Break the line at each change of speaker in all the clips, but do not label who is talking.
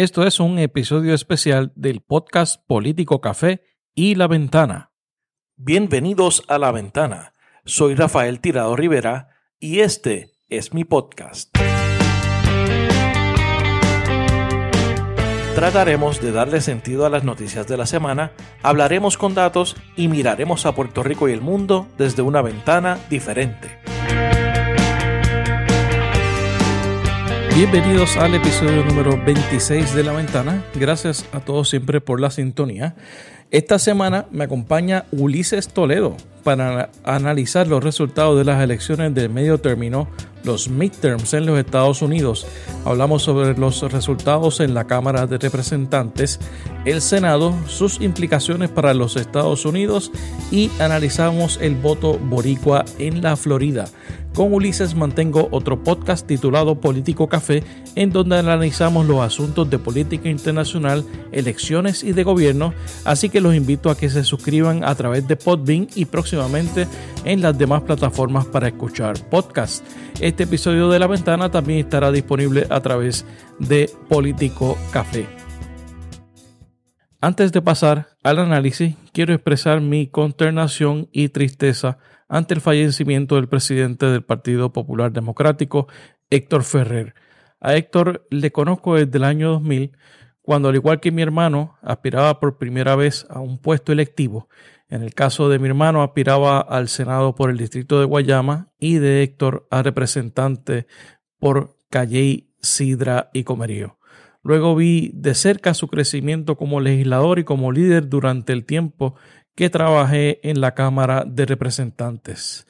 Esto es un episodio especial del podcast Político Café y La Ventana. Bienvenidos a La Ventana. Soy Rafael Tirado Rivera y este es mi podcast. Trataremos de darle sentido a las noticias de la semana, hablaremos con datos y miraremos a Puerto Rico y el mundo desde una ventana diferente. Bienvenidos al episodio número 26 de La Ventana. Gracias a todos siempre por la sintonía. Esta semana me acompaña Ulises Toledo para analizar los resultados de las elecciones del medio término, los midterms en los Estados Unidos. Hablamos sobre los resultados en la Cámara de Representantes, el Senado, sus implicaciones para los Estados Unidos y analizamos el voto boricua en la Florida. Con Ulises mantengo otro podcast titulado Político Café, en donde analizamos los asuntos de política internacional, elecciones y de gobierno, así que los invito a que se suscriban a través de Podbean y próximamente en las demás plataformas para escuchar podcasts. Este episodio de La Ventana también estará disponible a través de Político Café. Antes de pasar al análisis, quiero expresar mi consternación y tristeza ante el fallecimiento del presidente del Partido Popular Democrático, Héctor Ferrer. A Héctor le conozco desde el año 2000, cuando al igual que mi hermano aspiraba por primera vez a un puesto electivo. En el caso de mi hermano aspiraba al Senado por el distrito de Guayama y de Héctor a representante por Calley, Sidra y Comerío. Luego vi de cerca su crecimiento como legislador y como líder durante el tiempo que trabajé en la Cámara de Representantes.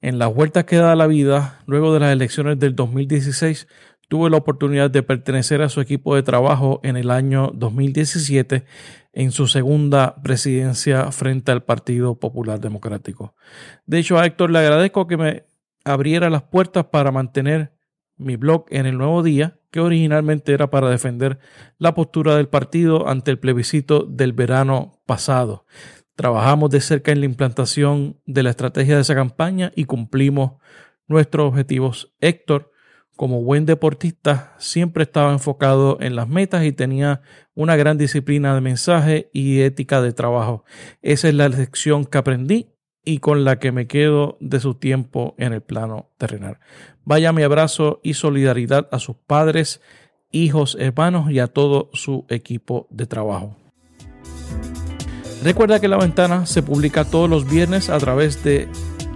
En las vueltas que da la vida, luego de las elecciones del 2016, tuve la oportunidad de pertenecer a su equipo de trabajo en el año 2017 en su segunda presidencia frente al Partido Popular Democrático. De hecho, a Héctor le agradezco que me abriera las puertas para mantener mi blog en el nuevo día, que originalmente era para defender la postura del partido ante el plebiscito del verano pasado. Trabajamos de cerca en la implantación de la estrategia de esa campaña y cumplimos nuestros objetivos. Héctor, como buen deportista, siempre estaba enfocado en las metas y tenía una gran disciplina de mensaje y ética de trabajo. Esa es la lección que aprendí y con la que me quedo de su tiempo en el plano terrenal. Vaya mi abrazo y solidaridad a sus padres, hijos, hermanos y a todo su equipo de trabajo. Recuerda que La Ventana se publica todos los viernes a través de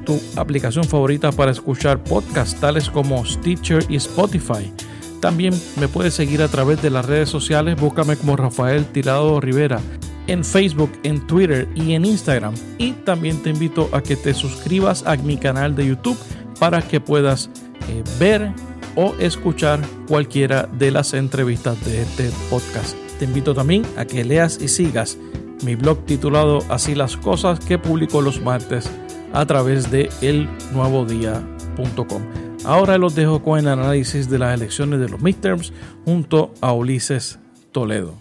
tu aplicación favorita para escuchar podcasts tales como Stitcher y Spotify. También me puedes seguir a través de las redes sociales, búscame como Rafael Tirado Rivera en Facebook, en Twitter y en Instagram. Y también te invito a que te suscribas a mi canal de YouTube para que puedas eh, ver o escuchar cualquiera de las entrevistas de este podcast. Te invito también a que leas y sigas mi blog titulado Así las cosas que publico los martes a través de elnuevodía.com. Ahora los dejo con el análisis de las elecciones de los midterms junto a Ulises Toledo.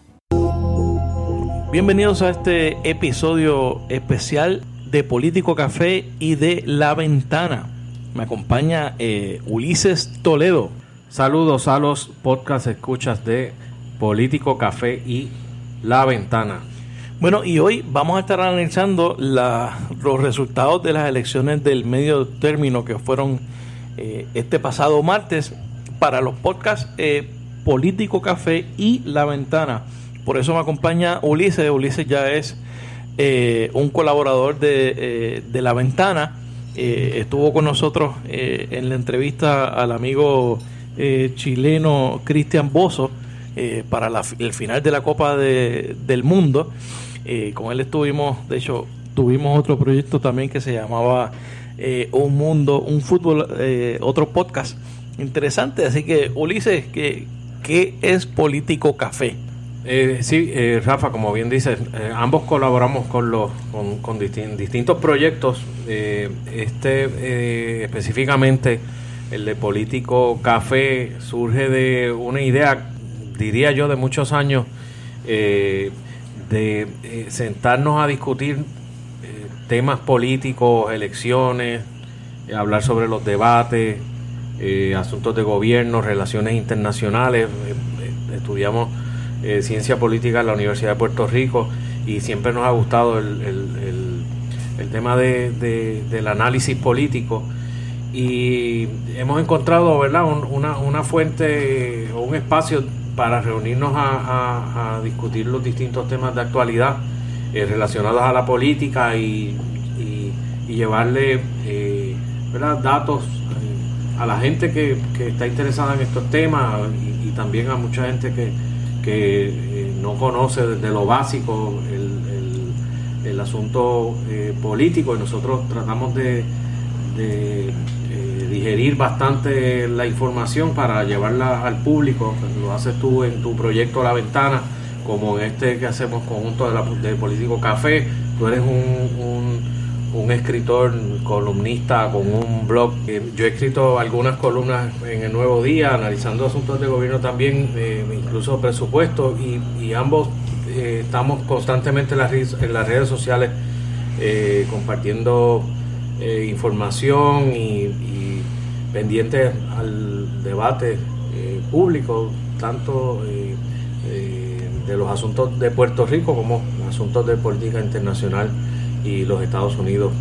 Bienvenidos a este episodio especial de Político Café y de La Ventana. Me acompaña eh, Ulises Toledo.
Saludos a los podcast escuchas de Político Café y La Ventana.
Bueno, y hoy vamos a estar analizando los resultados de las elecciones del medio término que fueron eh, este pasado martes para los podcasts eh, Político Café y La Ventana. Por eso me acompaña Ulises. Ulises ya es eh, un colaborador de, La Ventana. estuvo con nosotros en la entrevista al amigo chileno Cristian Bozo para el final de la Copa del Mundo. Eh, con él estuvimos, de hecho, tuvimos otro proyecto también que se llamaba eh, Un Mundo, un Fútbol, eh, otro podcast interesante. Así que, Ulises, ¿qué, es Político Café?
sí, Rafa, como bien dices, ambos colaboramos con los con, distintos proyectos. este específicamente, el de Político Café, surge de una idea, diría yo, de muchos años de eh, sentarnos a discutir eh, temas políticos, elecciones, eh, hablar sobre los debates, asuntos de gobierno, relaciones internacionales. estudiamos Ciencia Política en la Universidad de Puerto Rico y siempre nos ha gustado el, tema del análisis político y hemos encontrado ¿verdad? una, una fuente o un espacio para reunirnos a, discutir los distintos temas de actualidad eh, relacionados a la política y, llevarle eh, datos eh, a la gente que, está interesada en estos temas y, también a mucha gente que, que no conoce desde lo básico el, asunto político. Y nosotros tratamos de digerir bastante la información para llevarla al público. Lo haces tú en tu proyecto La Ventana, como en este que hacemos conjunto de, la, de Político Café. Tú eres un, un, escritor, columnista con un blog. Yo he escrito algunas columnas en el Nuevo Día, analizando asuntos de gobierno también, eh, incluso presupuesto, y, ambos eh, estamos constantemente en las, en las redes sociales eh, compartiendo información y pendientes al debate eh, público, tanto eh, eh, de los asuntos de Puerto Rico como asuntos de política internacional y los Estados Unidos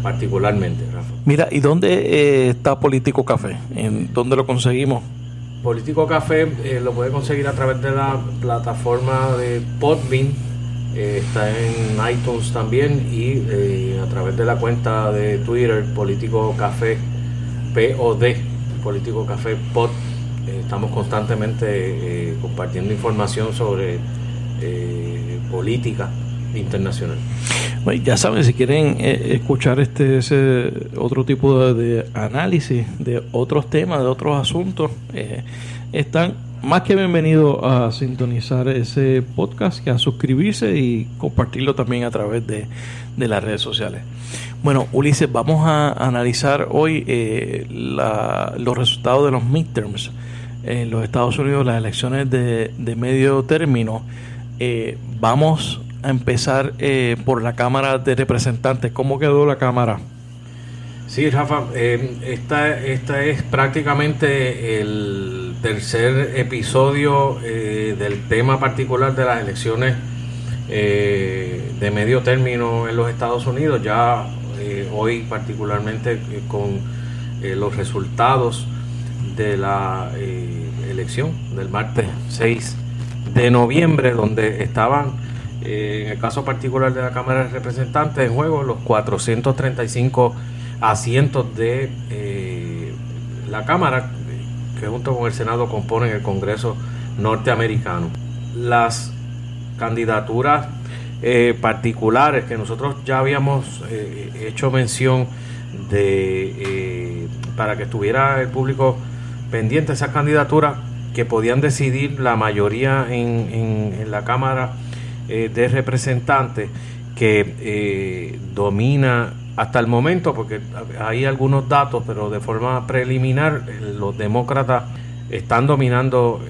particularmente.
Mira, ¿y dónde está Político Café? ¿En dónde lo conseguimos?
Político Café lo puede conseguir a través de la plataforma de Podbean, está en iTunes también y a través de la cuenta de Twitter Político Café POD, Político Café POD. Eh, estamos constantemente eh, compartiendo información sobre eh, política internacional.
ya saben, si quieren escuchar este ese otro tipo de, análisis de otros temas, de otros asuntos, están más que bienvenidos a sintonizar ese podcast, que a suscribirse y compartirlo también a través de, de las redes sociales. Bueno, Ulises, vamos a analizar hoy eh, los resultados de los midterms en los Estados Unidos, las elecciones de, medio término. Eh, vamos a empezar eh, por la Cámara de Representantes. ¿Cómo quedó la Cámara?
Sí, Rafa, esta, esta es prácticamente el tercer episodio del tema particular de las elecciones de medio término en los Estados Unidos. Ya eh, hoy particularmente eh, con eh, los resultados de la elección del martes 6 de noviembre, donde estaban, en el caso particular de la Cámara de Representantes, en juego los 435 asientos de la Cámara, que junto con el Senado componen el Congreso norteamericano. Las candidaturas eh, particulares que nosotros ya habíamos eh, hecho mención de eh, para que estuviera el público pendiente esas candidaturas que podían decidir la mayoría en, en, la Cámara de Representantes que domina hasta el momento, porque hay algunos datos, pero de forma preliminar, los demócratas están dominando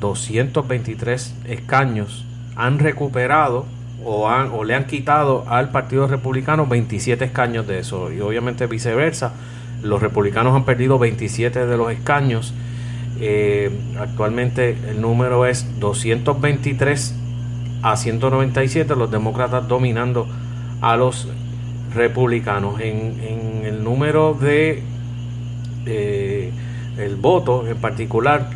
223 escaños, han recuperado o, le han quitado al Partido Republicano 27 escaños de eso. Y obviamente viceversa, los republicanos han perdido 27 de los escaños. Eh, actualmente el número es 223 a 197, los demócratas dominando a los republicanos. En, el número de eh, el voto en particular,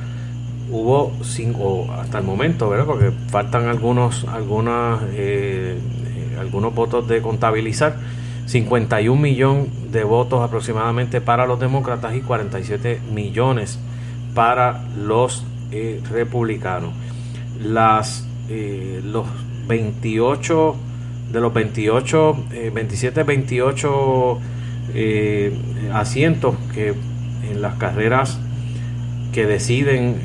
hubo cinco, hasta el momento, ¿verdad? Porque faltan algunos, algunas, eh, eh, algunos votos de contabilizar. 51 millones de votos aproximadamente para los demócratas y 47 millones para los eh, republicanos. Las, los 28, de los 28, 27, 28 asientos que en las carreras que deciden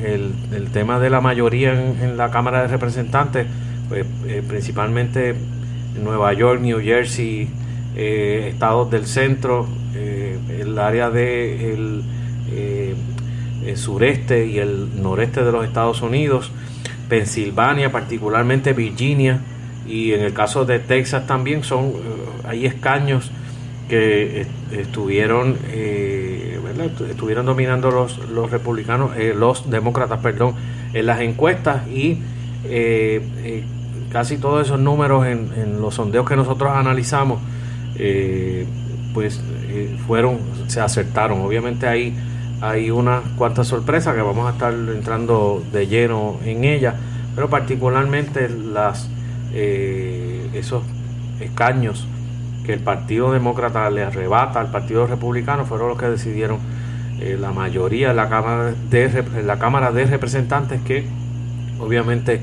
el, tema de la mayoría en, la Cámara de Representantes, pues, eh, principalmente Nueva York, New Jersey, eh, estados del centro, eh, el área de sureste y el noreste de los Estados Unidos, Pensilvania, particularmente Virginia, y en el caso de Texas también son hay escaños que estuvieron estuvieron dominando los, los republicanos, eh, los demócratas, perdón, en las encuestas y casi todos esos números en, los sondeos que nosotros analizamos, pues fueron, se acertaron. Obviamente ahí hay unas cuantas sorpresas que vamos a estar entrando de lleno en ellas, pero particularmente las esos escaños que el Partido Demócrata le arrebata al Partido Republicano fueron los que decidieron eh, la mayoría en la Cámara de, la Cámara de Representantes que obviamente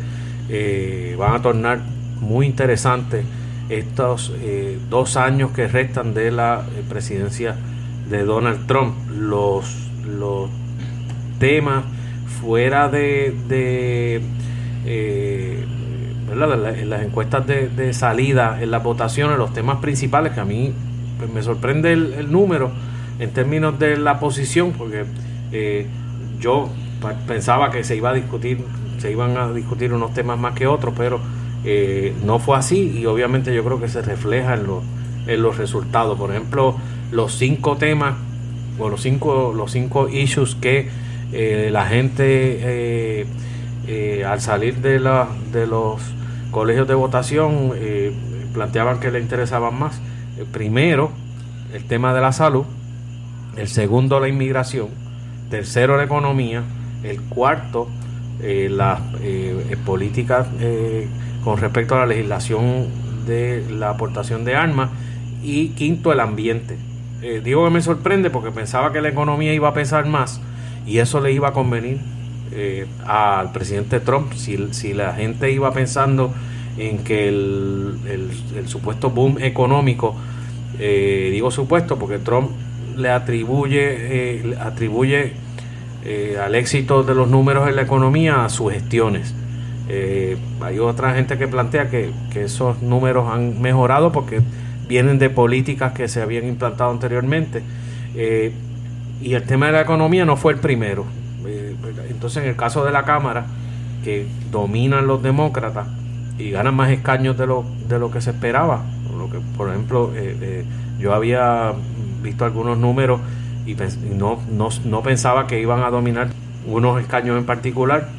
eh, van a tornar muy interesantes estos eh, dos años que restan de la presidencia de Donald Trump. Los, los temas fuera de en las encuestas de, salida, en las votaciones, los temas principales, que a mí pues, me sorprende el, número en términos de la posición, porque eh, yo pensaba que se iba a discutir, se iban a discutir unos temas más que otros, pero eh, no fue así y obviamente yo creo que se refleja en en los resultados. Por ejemplo, los cinco temas o los cinco, los cinco issues que eh, la gente al salir de, la, de los colegios de votación eh, planteaban que le interesaban más. El primero, el tema de la salud. El segundo, la inmigración. Tercero, la economía. El cuarto, eh, las eh, políticas con respecto a la legislación de la aportación de armas. Y quinto, el ambiente. digo que me sorprende porque pensaba que la economía iba a pesar más y eso le iba a convenir eh, al presidente Trump, si, si, la gente iba pensando en que el, el, supuesto boom económico, eh, digo supuesto porque Trump le atribuye, eh, atribuye al éxito de los números en la economía a sus gestiones. hay otra gente que plantea que, que esos números han mejorado porque vienen de políticas que se habían implantado anteriormente. y el tema de la economía no fue el primero. Entonces, en el caso de la Cámara, que dominan los demócratas y ganan más escaños de lo, de lo que se esperaba, por ejemplo, eh, eh, yo había visto algunos números y, no, no, pensaba que iban a dominar unos escaños en particular.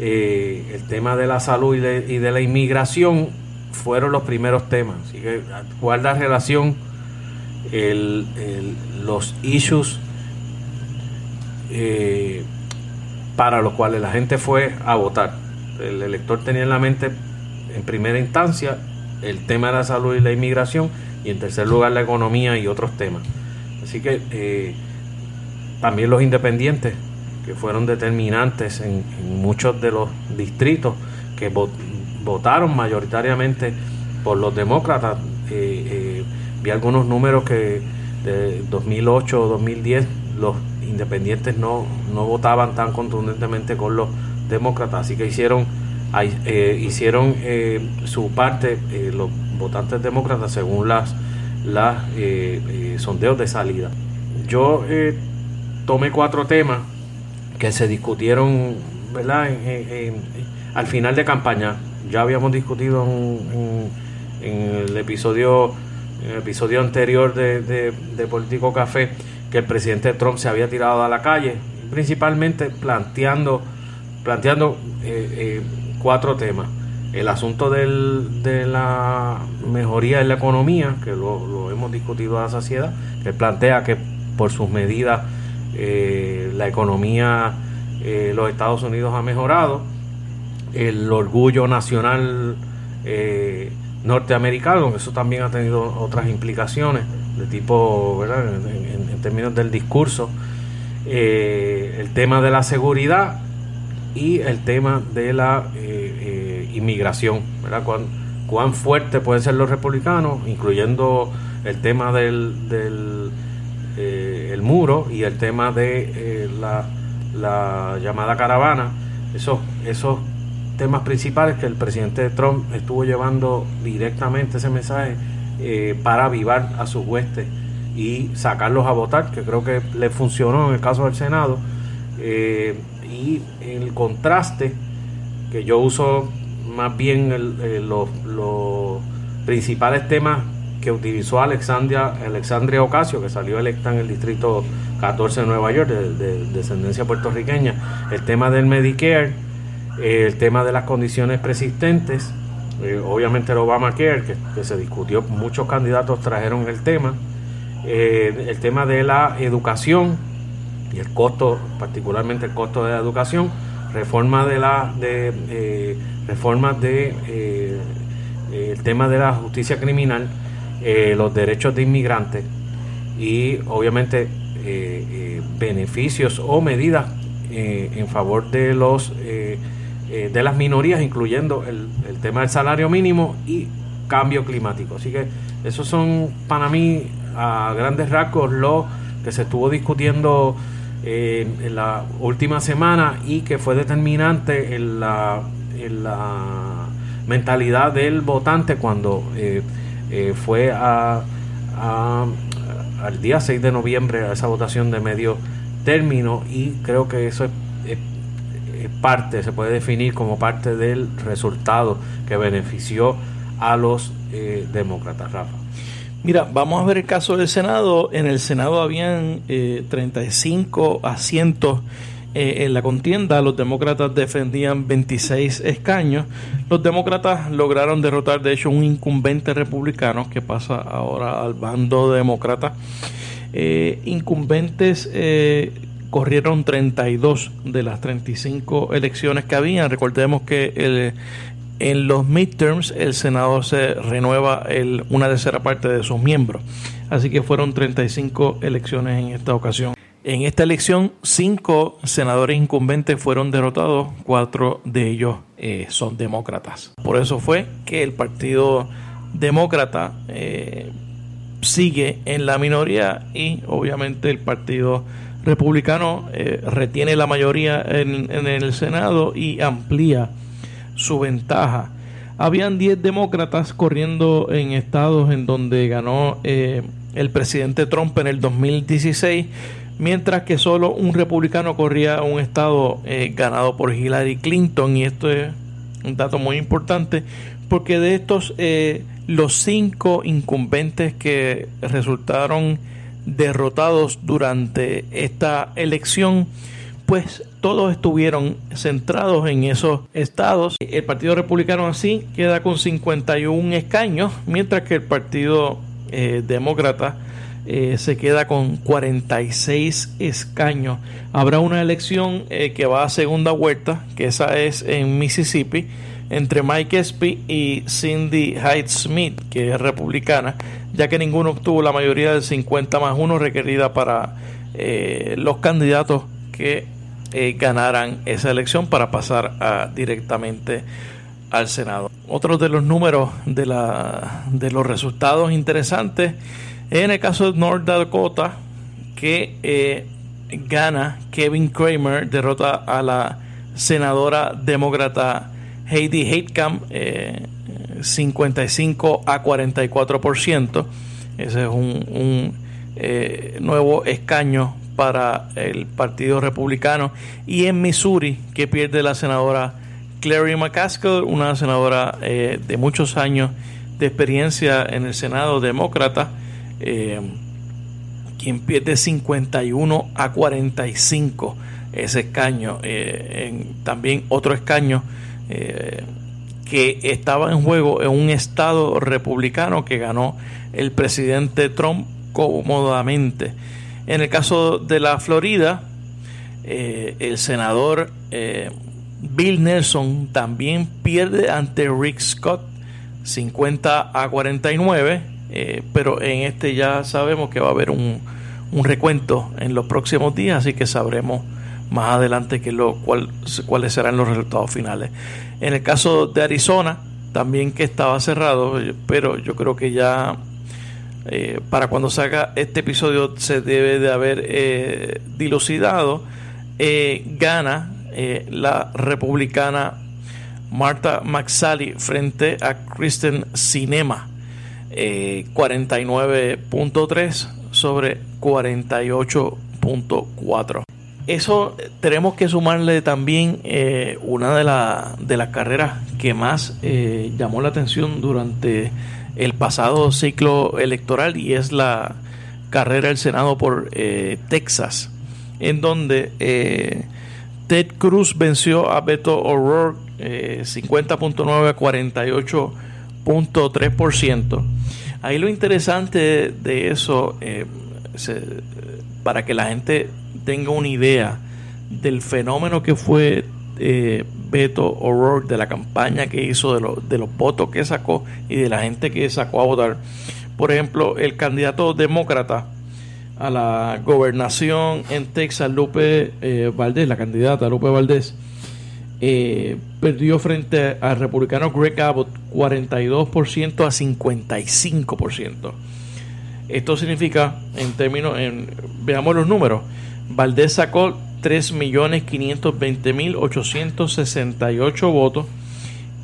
Eh, el tema de la salud y de, la inmigración fueron los primeros temas. Así que guarda relación el, los issues eh, para los cuales la gente fue a votar. El elector tenía en la mente, en primera instancia, el tema de la salud y la inmigración, y en tercer lugar la economía y otros temas. Así que eh, también los independientes, que fueron determinantes en, muchos de los distritos que votaron mayoritariamente por los demócratas. Eh, eh, vi algunos números que de 2008 o 2010 los independientes no, no votaban tan contundentemente con los demócratas, así que hicieron, eh, hicieron eh, su parte eh, los votantes demócratas según las, las sondeos de salida. Yo tomé cuatro temas que se discutieron ¿verdad? al final de campaña. Ya habíamos discutido en, el episodio en el episodio anterior de, de, de Político Café que el presidente Trump se había tirado a la calle, principalmente planteando, planteando eh, eh, cuatro temas. El asunto de la mejoría en la economía, que lo, hemos discutido a la saciedad, que plantea que por sus medidas eh, la economía de los Estados Unidos ha mejorado, el orgullo nacional norteamericano, eso también ha tenido otras implicaciones de tipo, ¿verdad? En, términos del discurso, eh, el tema de la seguridad y el tema de la eh, eh, inmigración, ¿verdad? Cuán, cuán fuerte pueden ser los republicanos, incluyendo el tema del, del el muro y el tema de la, la, llamada caravana, esos, esos temas principales que el presidente Trump estuvo llevando directamente ese mensaje para avivar a sus huestes y sacarlos a votar, que creo que le funcionó en el caso del Senado. Eh, y el contraste, que yo uso más bien eh, los, principales temas que utilizó Alexandria, Alexandria Ocasio, que salió electa en el distrito 14 de Nueva York, de, descendencia puertorriqueña, el tema del Medicare, el tema de las condiciones persistentes, obviamente el Obamacare, que se discutió, muchos candidatos trajeron el tema, el tema de la educación y el costo, particularmente el costo de la educación, reforma de la de eh, reformas de eh, el tema de la justicia criminal, eh, los derechos de inmigrantes y obviamente beneficios o medidas en favor de los de las minorías, incluyendo el, el, tema del salario mínimo y cambio climático. Así que esos son para mí a grandes rasgos lo que se estuvo discutiendo en la última semana y que fue determinante en la, en la mentalidad del votante cuando eh, eh, fue a, al día 6 de noviembre a esa votación de medio término y creo que eso es, parte, se puede definir como parte del resultado que benefició a los eh, demócratas, Rafa.
Mira, vamos a ver el caso del Senado. En el Senado habían 35 eh, asientos eh, en la contienda. Los demócratas defendían 26 escaños. Los demócratas lograron derrotar, de hecho, un incumbente republicano que pasa ahora al bando demócrata. Eh, incumbentes corrieron 32 de las 35 elecciones que habían. Recordemos que el, en los midterms el senador se renueva una tercera parte de sus miembros. Así que fueron 35 elecciones en esta ocasión. En esta elección, cinco senadores incumbentes fueron derrotados, cuatro de ellos eh, son demócratas. Por eso fue que el Partido Demócrata eh, sigue en la minoría y obviamente el Partido Republicano eh, retiene la mayoría en el Senado y amplía su ventaja. Habían 10 demócratas corriendo en estados en donde ganó eh, el presidente Trump en el 2016, mientras que solo un republicano corría un estado eh, ganado por Hillary Clinton. Y esto es un dato muy importante, porque de estos, eh, los cinco incumbentes que resultaron derrotados durante esta elección, pues todos estuvieron centrados en esos estados. El Partido Republicano así queda con 51 escaños, mientras que el Partido eh, Demócrata eh, se queda con 46 escaños. Habrá una elección eh, que va a segunda vuelta, que esa es en Mississippi, entre Mike Espy y Cindy Hyde Smith, que es republicana, ya que ninguno obtuvo la mayoría del 50 más 1 requerida para los candidatos que eh, ganaran esa elección para pasar a, directamente al Senado. Otro de los números de, la, de los resultados interesantes, en el caso de North Dakota, que eh, gana Kevin Kramer, derrota a la senadora demócrata Heidi Heitkamp, 55 eh, a 44%. Ese es un, un nuevo escaño para el Partido Republicano. Y en Missouri, que pierde la senadora Clary McCaskill, una senadora eh, de muchos años de experiencia en el Senado demócrata, eh, quien pierde 51 a 45 ese escaño. Eh, también otro escaño que estaba en juego en un estado republicano que ganó el presidente Trump cómodamente. En el caso de la Florida, eh, el senador eh, Bill Nelson también pierde ante Rick Scott 50 a 49, eh, pero en este ya sabemos que va a haber un, recuento en los próximos días, así que sabremos más adelante que lo, cuál, cuáles serán los resultados finales. En el caso de Arizona, también que estaba cerrado, pero yo creo que ya eh, para cuando salga este episodio se debe de haber eh, dilucidado. Eh, gana la republicana Marta McSally frente a Kristen Cinema. 49.3 sobre 48.4. Eso tenemos que sumarle también una de, de las carreras que más llamó la atención durante el pasado ciclo electoral y es la carrera del Senado por eh, Texas, en donde eh, Ted Cruz venció a Beto O'Rourke 50.9 a 48.3%. Ahí lo interesante de eso, eh, para que la gente tenga una idea del fenómeno que fue eh, Beto O'Rourke, de la campaña que hizo, de, los votos que sacó y de la gente que sacó a votar. Por ejemplo, el candidato demócrata a la gobernación en Texas, Lupe eh, Valdés, la candidata Lupe Valdés, eh, perdió frente al republicano Greg Abbott 42% a 55%. Esto significa, en términos, veamos los números, Valdés sacó 3.520.868 votos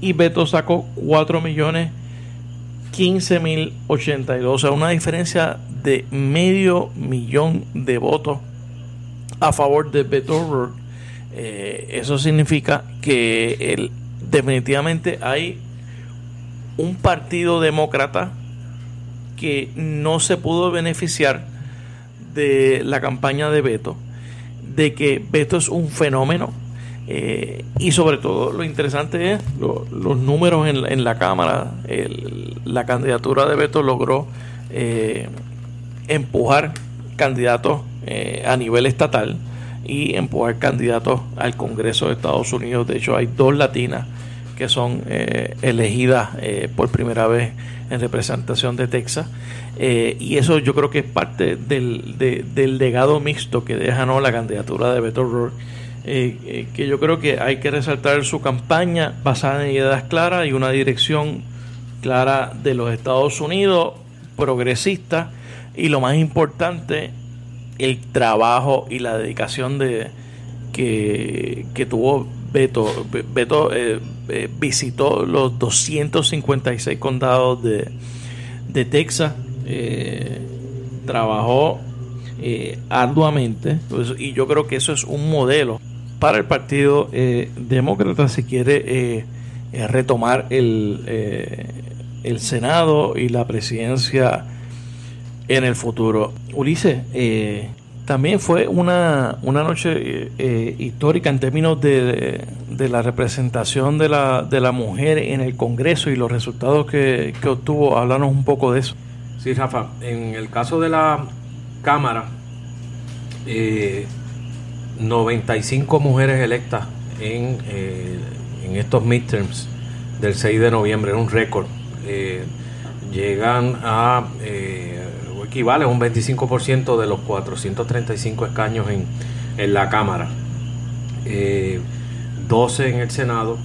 y Beto sacó 4.015.082, o sea, una diferencia de medio millón de votos a favor de Beto O'Rourke. Eh, eso significa que definitivamente hay un partido demócrata que no se pudo beneficiar de la campaña de Beto, de que Beto es un fenómeno eh, y sobre todo lo interesante es los números en, la Cámara. la candidatura de Beto logró eh, empujar candidatos eh, a nivel estatal y empujar candidatos al Congreso de Estados Unidos. De hecho, hay dos latinas que son eh, elegidas por primera vez en representación de Texas. Y eso yo creo que es parte del, del legado mixto que deja ¿no? la candidatura de Beto O'Rourke. que yo creo que hay que resaltar su campaña basada en ideas claras y una dirección clara de los Estados Unidos progresista y lo más importante, el trabajo y la dedicación de que, tuvo Beto. Beto eh, eh, visitó los 256 condados de, de Texas, eh, trabajó arduamente pues, y yo creo que eso es un modelo para el Partido Demócrata si quiere retomar el, el Senado y la presidencia en el futuro. Ulises, eh, también fue una, una noche eh, eh, histórica en términos de, de, la representación de la, de la mujer en el Congreso y los resultados que, que obtuvo. Háblanos un poco de eso.
Sí, Rafa, en el caso de la Cámara, 95 mujeres electas en, en estos midterms del 6 de noviembre, es un récord. llegan a equivale a un 25% de los 435 escaños en, en la Cámara, 12 eh, en el Senado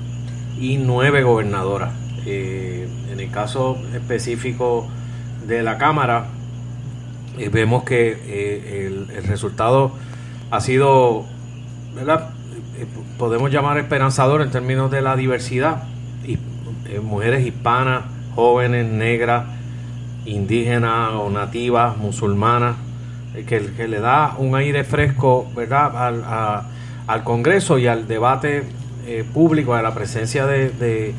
y 9 gobernadoras. Eh, en el caso específico de la Cámara, eh, vemos que el, el, resultado ha sido, ¿verdad? podemos llamar esperanzador en términos de la diversidad. Y, mujeres hispanas, jóvenes, negras, indígenas o nativas, musulmanas, eh, que, que, le da un aire fresco ¿verdad? Al, Congreso y al debate eh, público, a la presencia de,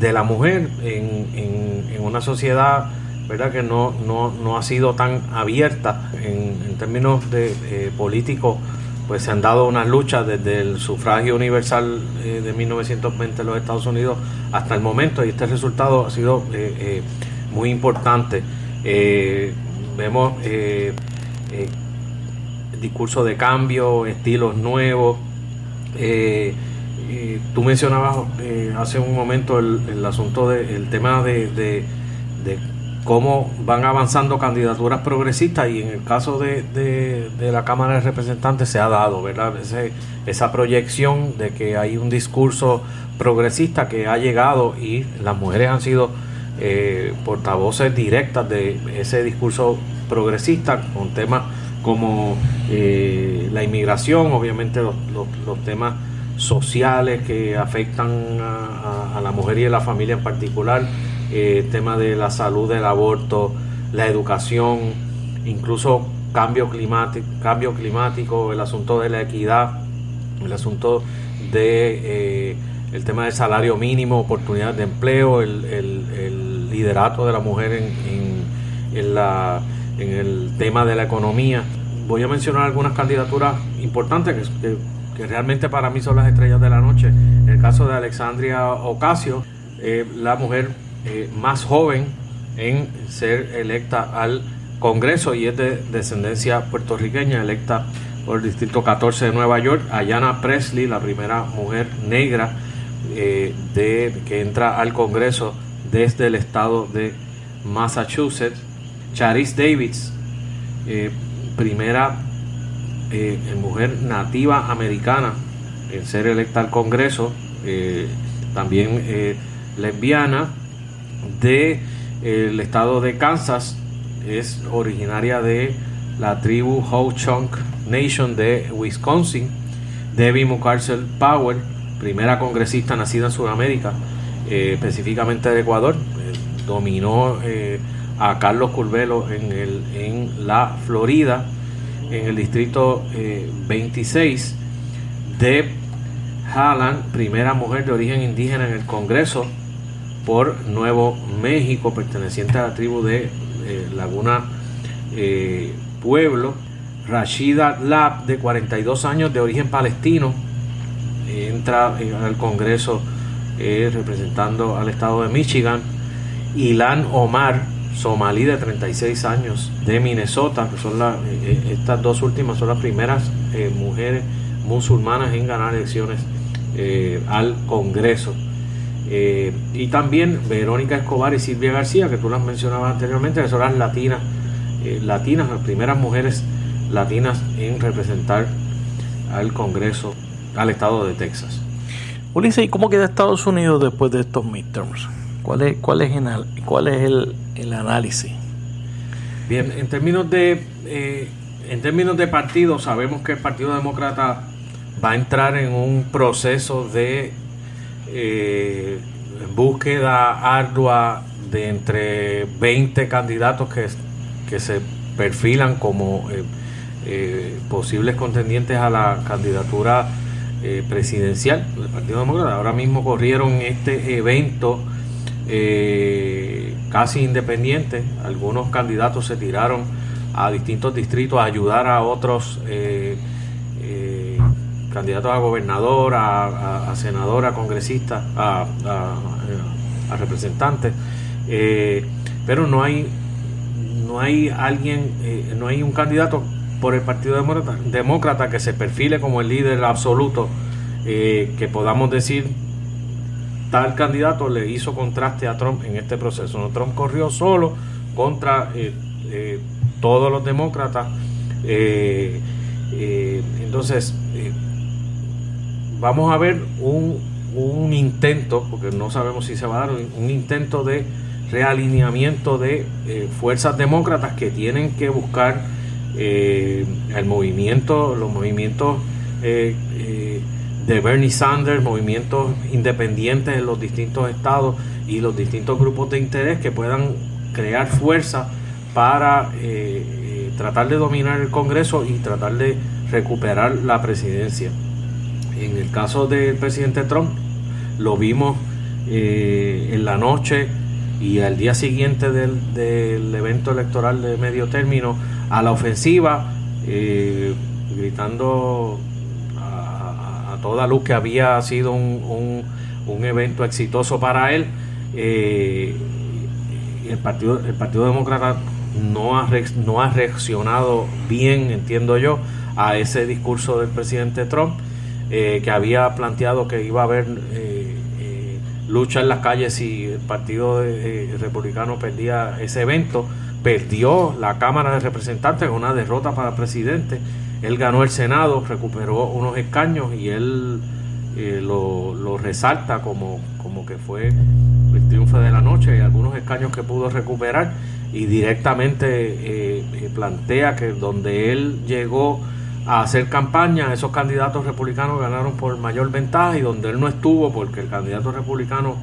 la mujer en, una sociedad ¿verdad? que no, no, ha sido tan abierta en, términos de eh, políticos. Pues se han dado unas luchas desde el sufragio universal de 1920 en los Estados Unidos hasta el momento y este resultado ha sido muy importante. Eh, vemos eh, eh, discurso de cambio, estilos nuevos. tú mencionabas hace un momento el, asunto del tema de, cómo van avanzando candidaturas progresistas y en el caso de, la Cámara de Representantes se ha dado, ¿verdad? esa proyección de que hay un discurso progresista que ha llegado y las mujeres han sido eh, portavoces directas de ese discurso progresista con temas como eh, la inmigración, obviamente los, temas sociales que afectan a, la mujer y a la familia en particular, eh, tema de la salud, del aborto, la educación, incluso cambio climático, cambio climático, el asunto de la equidad, el asunto de el tema del salario mínimo, oportunidades de empleo, el, liderato de la mujer en, en, la, en el tema de la economía. Voy a mencionar algunas candidaturas importantes que, que realmente para mí son las estrellas de la noche. En el caso de Alexandria Ocasio, la mujer más joven en ser electa al Congreso y es de descendencia puertorriqueña, electa por el Distrito 14 de Nueva York. Ayana Presley, la primera mujer negra de, que entra al Congreso desde el estado de Massachusetts. Charis Davids, eh, primera eh, mujer nativa americana en ser electa al Congreso, eh, también lesbiana, de el estado de Kansas, es originaria de la tribu Ho-Chunk Nation de Wisconsin. Debbie Mucarsel Powell, primera congresista nacida en Sudamérica, específicamente de Ecuador, dominó a Carlos Curvelo en, el, en la Florida, en el distrito 26. de Halland, primera mujer de origen indígena en el Congreso por Nuevo México, perteneciente a la tribu de eh, Laguna eh, Pueblo. Rashida Lab, de 42 años, de origen palestino, entra al Congreso eh, representando al estado de Michigan. Ilan Omar, somalí de 36 años de Minnesota, que son las, eh, eh, estas dos últimas son las primeras eh, mujeres musulmanas en ganar elecciones al Congreso. Y también Verónica Escobar y Silvia García, que tú las mencionabas anteriormente, que son las latinas, latinas, las primeras mujeres latinas en representar al Congreso, al estado de Texas.
Ulises, ¿y cómo queda Estados Unidos después de estos midterms? ¿Cuál es, cuál es, cuál es el, el análisis?
Bien, en términos de eh, en términos de partido, sabemos que el Partido Demócrata va a entrar en un proceso de eh, búsqueda ardua de entre 20 candidatos que, que se perfilan como eh, posibles contendientes a la candidatura presidencial del Partido Demócrata. Ahora mismo corrieron este evento eh, casi independiente. Algunos candidatos se tiraron a distintos distritos a ayudar a otros eh, eh, candidatos a gobernador, a, senador, a congresista, a, a representantes. pero no hay no hay alguien, no hay un candidato por el Partido Demócrata, que se perfile como el líder absoluto que podamos decir tal candidato le hizo contraste a Trump en este proceso. No, Trump corrió solo contra eh, eh, todos los demócratas. Eh, entonces, vamos a ver un, un, intento, porque no sabemos si se va a dar, un, intento de realineamiento de fuerzas demócratas que tienen que buscar el movimiento, los movimientos de Bernie Sanders, movimientos independientes en los distintos estados y los distintos grupos de interés que puedan crear fuerza para eh, eh, tratar de dominar el Congreso y tratar de recuperar la presidencia. En el caso del presidente Trump, lo vimos eh, en la noche y al día siguiente del, del, evento electoral de medio término a la ofensiva, gritando toda luz que había sido un, un, evento exitoso para él. Eh, el Partido, el Partido Demócrata no ha, no ha reaccionado bien, entiendo yo, a ese discurso del presidente Trump, eh, que había planteado que iba a haber eh, lucha en las calles si el Partido Republicano perdía ese evento. Perdió la Cámara de Representantes una derrota para el presidente él ganó el Senado, recuperó unos escaños y él eh, lo, resalta como, como que fue el triunfo de la noche y algunos escaños que pudo recuperar y directamente eh, eh, plantea que donde él llegó a hacer campaña, esos candidatos republicanos ganaron por mayor ventaja y donde él no estuvo porque el candidato republicano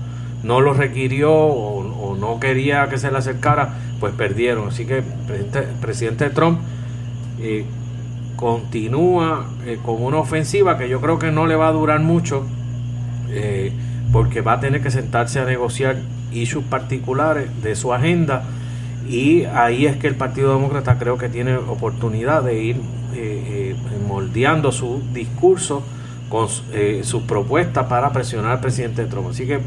no lo requirió o, no quería que se le acercara, pues perdieron. Así que el presidente, presidente Trump continúa eh, con una ofensiva que yo creo que no le va a durar mucho eh, porque va a tener que sentarse a negociar issues particulares de su agenda y ahí es que el Partido Demócrata creo que tiene oportunidad de ir eh, moldeando su discurso con sus propuestas para presionar al presidente Trump. Así que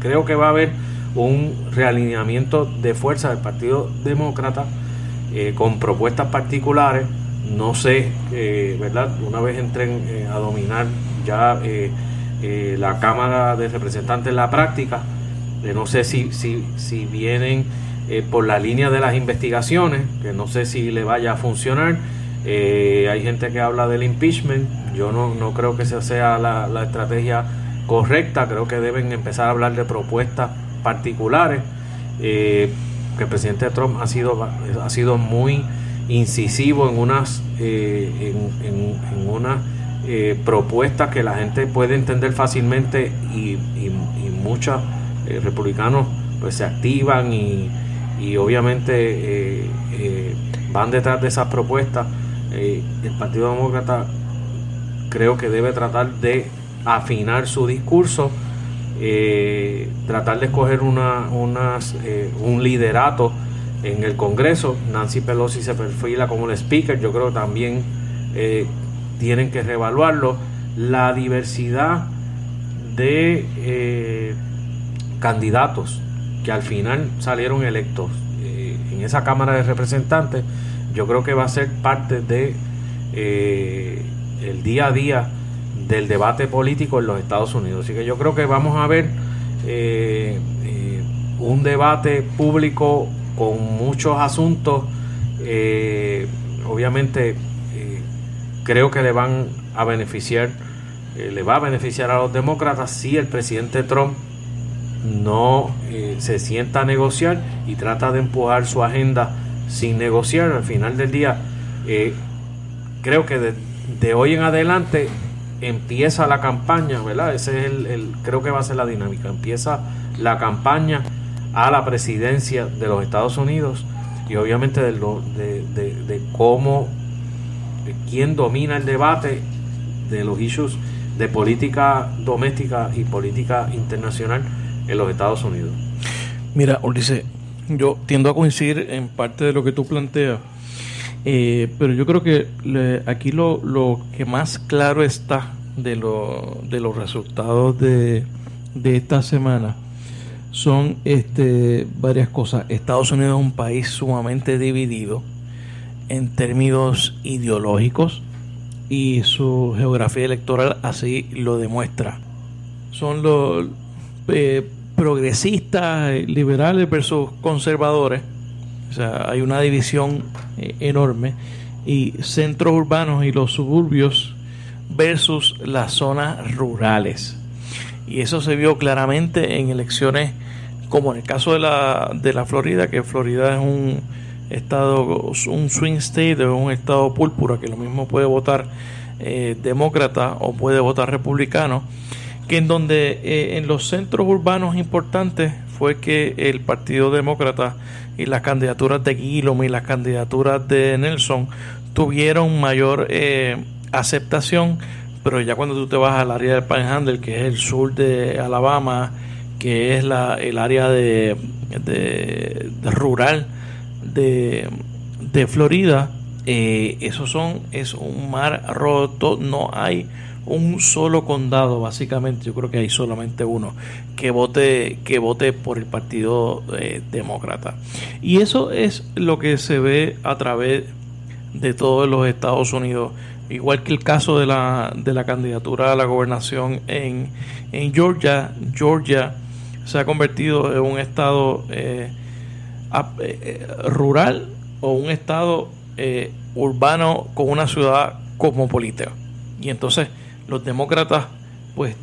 creo que va a haber un realineamiento de fuerza del Partido Demócrata con propuestas particulares. No sé, ¿verdad? Una vez entren a dominar ya la Cámara de Representantes en la práctica, no sé si, si, si vienen eh, por la línea de las investigaciones, que no sé si le vaya a funcionar. Eh, hay gente que habla del impeachment, yo no, no creo que esa sea la, estrategia correcta, creo que deben empezar a hablar de propuestas particulares, eh, que el presidente Trump ha sido, ha sido muy incisivo en unas, en, en, unas propuestas que la gente puede entender fácilmente y, y, y muchos republicanos pues se activan y, y obviamente eh, eh, van detrás de esas propuestas. Eh, el Partido Demócrata creo que debe tratar de afinar su discurso, tratar de escoger una, unas, un liderato en el Congreso. Nancy Pelosi se perfila como el speaker, yo creo que también tienen que reevaluarlo. La diversidad de candidatos que al final salieron electos eh, en esa Cámara de Representantes, yo creo que va a ser parte de eh, el día a día del debate político en los Estados Unidos. Así que yo creo que vamos a ver eh, un debate público con muchos asuntos. obviamente creo que le van a beneficiar, le va a beneficiar a los demócratas si el presidente Trump no eh, se sienta a negociar y trata de empujar su agenda sin negociar. Al final del día, eh, creo que de, hoy en adelante empieza la campaña, ¿verdad? Ese es el, creo que va a ser la dinámica. Empieza la campaña a la presidencia de los Estados Unidos y obviamente de, cómo, de quién domina el debate de los issues de política doméstica y política internacional en los Estados Unidos.
Mira, Ulises, yo tiendo a coincidir en parte de lo que tú planteas, eh, pero yo creo que aquí lo, lo, que más claro está de, lo, de los resultados de, de esta semana son este, varias cosas. Estados Unidos es un país sumamente dividido en términos ideológicos y su geografía electoral así lo demuestra. Son los eh, progresistas, eh, liberales versus conservadores. O sea, hay una división eh, enorme. Y centros urbanos y los suburbios versus las zonas rurales. Y eso se vio claramente en elecciones como en el caso de la, de la Florida, que Florida es un estado, un swing state, un estado púrpura, que lo mismo puede votar eh, demócrata o puede votar republicano que en donde eh, en los centros urbanos importantes fue que el Partido Demócrata y las candidaturas de Guillom y las candidaturas de Nelson tuvieron mayor eh, aceptación, pero ya cuando tú te vas al área del Panhandle, que es el sur de Alabama, que es la, el área de, rural de, de Florida, eh, esos son es un mar roto, no hay un solo condado, básicamente, yo creo que hay solamente uno, que vote, que vote por el Partido eh, Demócrata. Y eso es lo que se ve a través de todos los Estados Unidos, igual que el caso de la, de la candidatura a la gobernación en, en Georgia. Georgia se ha convertido en un estado eh, eh, rural o un estado urbano con una ciudad cosmopolita. Y entonces los demócratas pues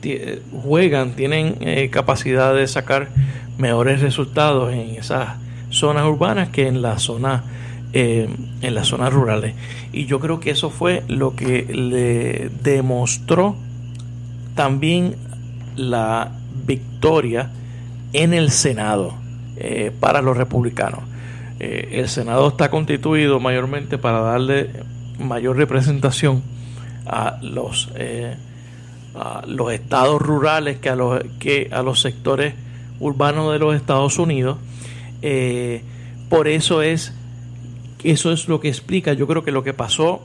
juegan, tienen eh, capacidad de sacar mejores resultados en esas zonas urbanas que en las zonas eh, en las zonas rurales. Y yo creo que eso fue lo que le demostró también la victoria en el Senado eh, para los republicanos. El Senado está constituido mayormente para darle mayor representación a los, eh, a los estados rurales que a los, que a los sectores urbanos de los Estados Unidos. Eh, por eso es, eso es lo que explica, yo creo que lo que pasó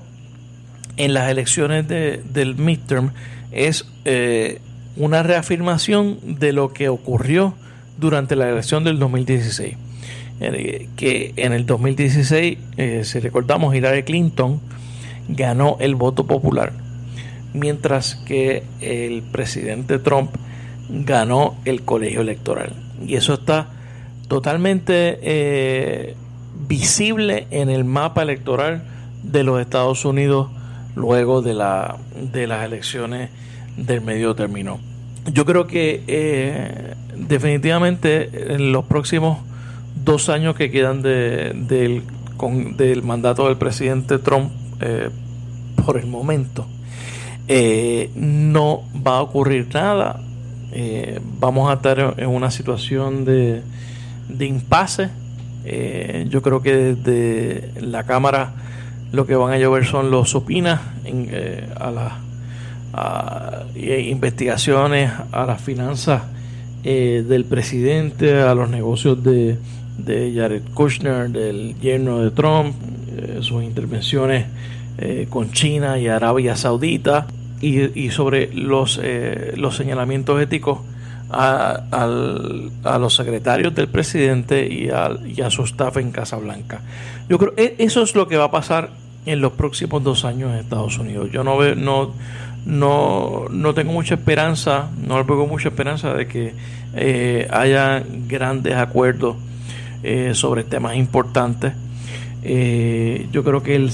en las elecciones de, del midterm es eh, una reafirmación de lo que ocurrió durante la elección del 2016. Eh, que en el 2016, eh, si recordamos, Hillary Clinton ganó el voto popular, mientras que el presidente Trump ganó el colegio electoral. Y eso está totalmente visible en el mapa electoral de los Estados Unidos luego de, la, de las elecciones del medio término. Yo creo que eh, definitivamente en los próximos dos años que quedan de, del, con, del mandato del presidente Trump, eh, por el momento, eh, no va a ocurrir nada. vamos a estar en una situación de, de impasse. yo creo que desde la Cámara lo que van a llover son los opinas eh, a las investigaciones a las finanzas eh, del presidente, a los negocios de, de Jared Kushner, del yerno de Trump, eh, sus intervenciones con China y Arabia Saudita y, sobre los, los señalamientos éticos a, a, los secretarios del presidente y a, y a su staff en Casa Blanca. Yo creo que eso es lo que va a pasar en los próximos dos años en Estados Unidos. Yo no veo, no, no, no tengo mucha esperanza, no veo mucha esperanza de que eh, haya grandes acuerdos eh, sobre temas importantes. Eh, yo creo que el,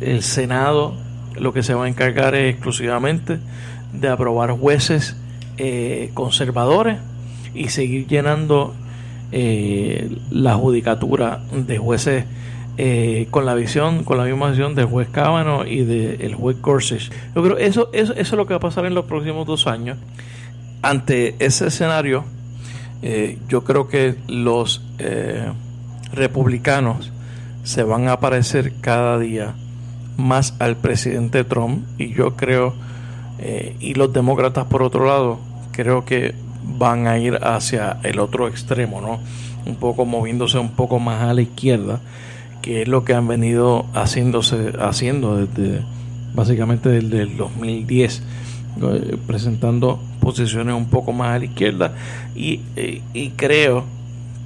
el Senado lo que se va a encargar es exclusivamente de aprobar jueces conservadores y seguir llenando la judicatura de jueces eh, con la visión, con la misma visión del juez Cábano y del juez Gorsuch. Yo creo eso, eso, eso es lo que va a pasar en los próximos dos años. Ante ese escenario, eh, yo creo que los eh, republicanos se van a parecer cada día más al presidente Trump y yo creo, y los demócratas por otro lado, creo que van a ir hacia el otro extremo, ¿no? Un poco moviéndose un poco más a la izquierda que es lo que han venido haciéndose, haciendo desde básicamente desde el 2010, eh, presentando posiciones un poco más a la izquierda y, eh, y, creo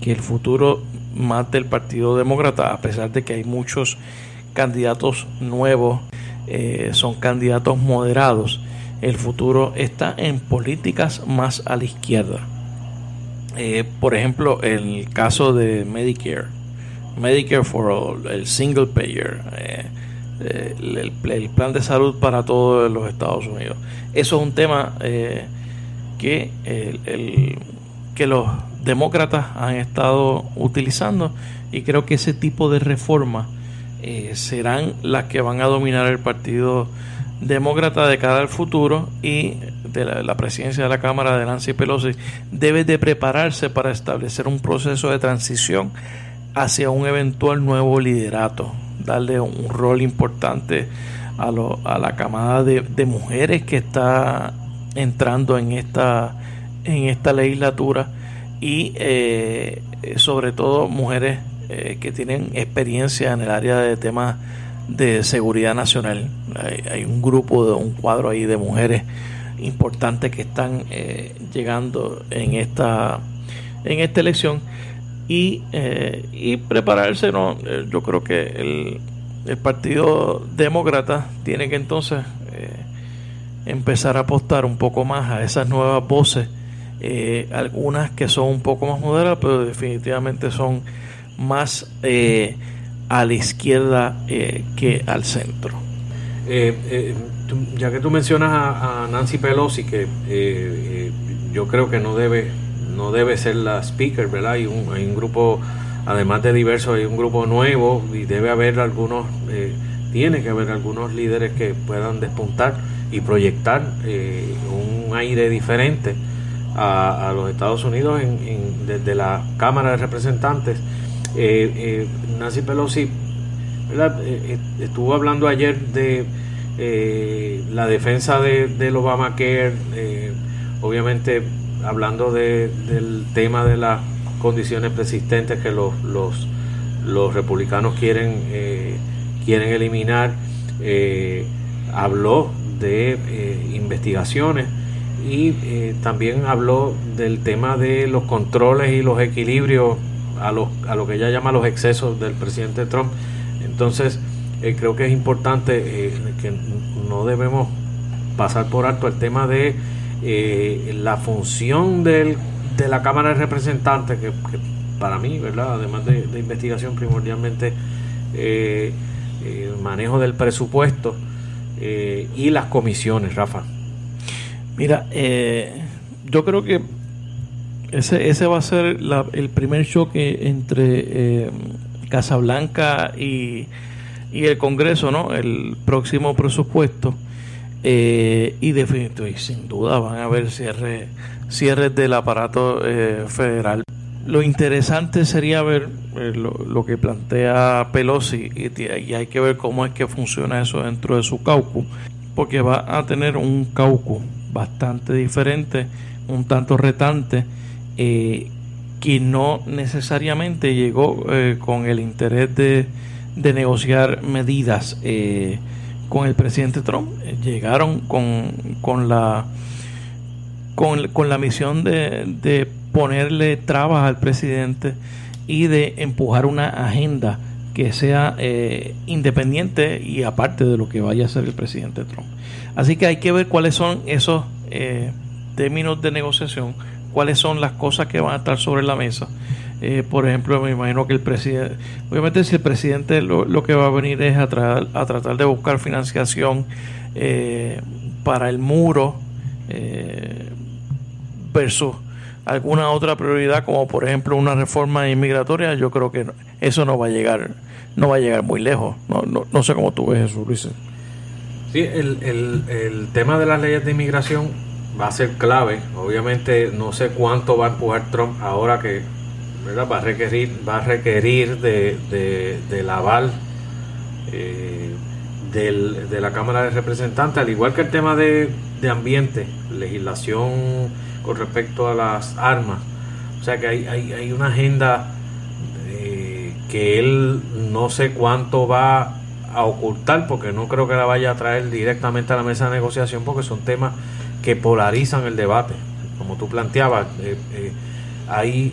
que el futuro más del Partido Demócrata, a pesar de que hay muchos candidatos nuevos, eh, son candidatos moderados, el futuro está en políticas más a la izquierda. por ejemplo, el caso de Medicare Medicare for All, el single payer, eh, eh, el, plan de salud para todos los Estados Unidos. Eso es un tema eh, que, el, que los demócratas han estado utilizando. Y creo que ese tipo de reformas serán las que van a dominar el partido demócrata de cara al futuro y de la, presidencia de la Cámara de Nancy Pelosi debe de prepararse para establecer un proceso de transición hacia un eventual nuevo liderato, darle un rol importante a, a la camada de, mujeres que está entrando en esta, en esta legislatura y eh, sobre todo mujeres eh, que tienen experiencia en el área de temas de seguridad nacional. Hay, un grupo, de un cuadro ahí de mujeres importantes que están eh, llegando en esta, en esta elección y, eh, y prepararse. ¿no? Eh, yo creo que el, el, Partido Demócrata tiene que entonces empezar a apostar un poco más a esas nuevas voces, algunas que son un poco más moderadas, pero definitivamente son más a la izquierda que al centro.
ya que tú mencionas a, Nancy Pelosi, que yo creo que no debe no debe ser la speaker, ¿verdad? Hay un, hay un grupo, además de diversos, hay un grupo nuevo y debe haber algunos, eh, tiene que haber algunos líderes que puedan despuntar y proyectar eh, un aire diferente a, los Estados Unidos en, desde la Cámara de Representantes. Eh, Nancy Pelosi estuvo hablando ayer de la defensa de, del Obamacare, obviamente hablando de, del tema de las condiciones persistentes que los, los, los republicanos quieren, eh, quieren eliminar, eh, habló de investigaciones y también habló del tema de los controles y los equilibrios a, los, a lo que ella llama los excesos del presidente Trump. Entonces, creo que es importante que no debemos pasar por alto el tema de la función del, de la Cámara de Representantes, que, para mí, ¿verdad? Además de, investigación primordialmente, eh, eh, manejo del presupuesto eh, y las comisiones, Rafa.
Mira, yo creo que ese, ese va a ser el primer choque entre Casablanca y, y el Congreso, ¿no? El próximo presupuesto. y definitivamente, sin duda, van a haber cierre cierres del aparato eh, federal. Lo interesante sería ver eh, lo, que plantea Pelosi y, hay que ver cómo es que funciona eso dentro de su caucus, porque va a tener un caucus bastante diferente, un tanto retante, eh, que no necesariamente llegó con el interés de, negociar medidas con el presidente Trump, llegaron con, con la con, la misión de, ponerle trabas al presidente y de empujar una agenda que sea eh, independiente y aparte de lo que vaya a hacer el presidente Trump. Así que hay que ver cuáles son esos eh, términos de negociación, cuáles son las cosas que van a estar sobre la mesa. Eh, por ejemplo, me imagino que el presidente, obviamente si el presidente lo, que va a venir es a, a tratar de buscar financiación para el muro, versus alguna otra prioridad como por ejemplo una reforma inmigratoria, yo creo que eso no va a llegar no va a llegar muy lejos. No, no, no sé cómo tú ves eso, Luis.
Sí, el, el, el tema de las leyes de inmigración va a ser clave. Obviamente no sé cuánto va a empujar Trump ahora que ¿verdad? va a requerir va a requerir de, de, del aval eh, del, de la Cámara de Representantes, al igual que el tema de, de ambiente, legislación con respecto a las armas. O sea que hay, hay, una agenda eh, que él no sé cuánto va a ocultar, porque no creo que la vaya a traer directamente a la mesa de negociación, porque son temas que polarizan el debate. Como tú planteabas, eh, eh, hay,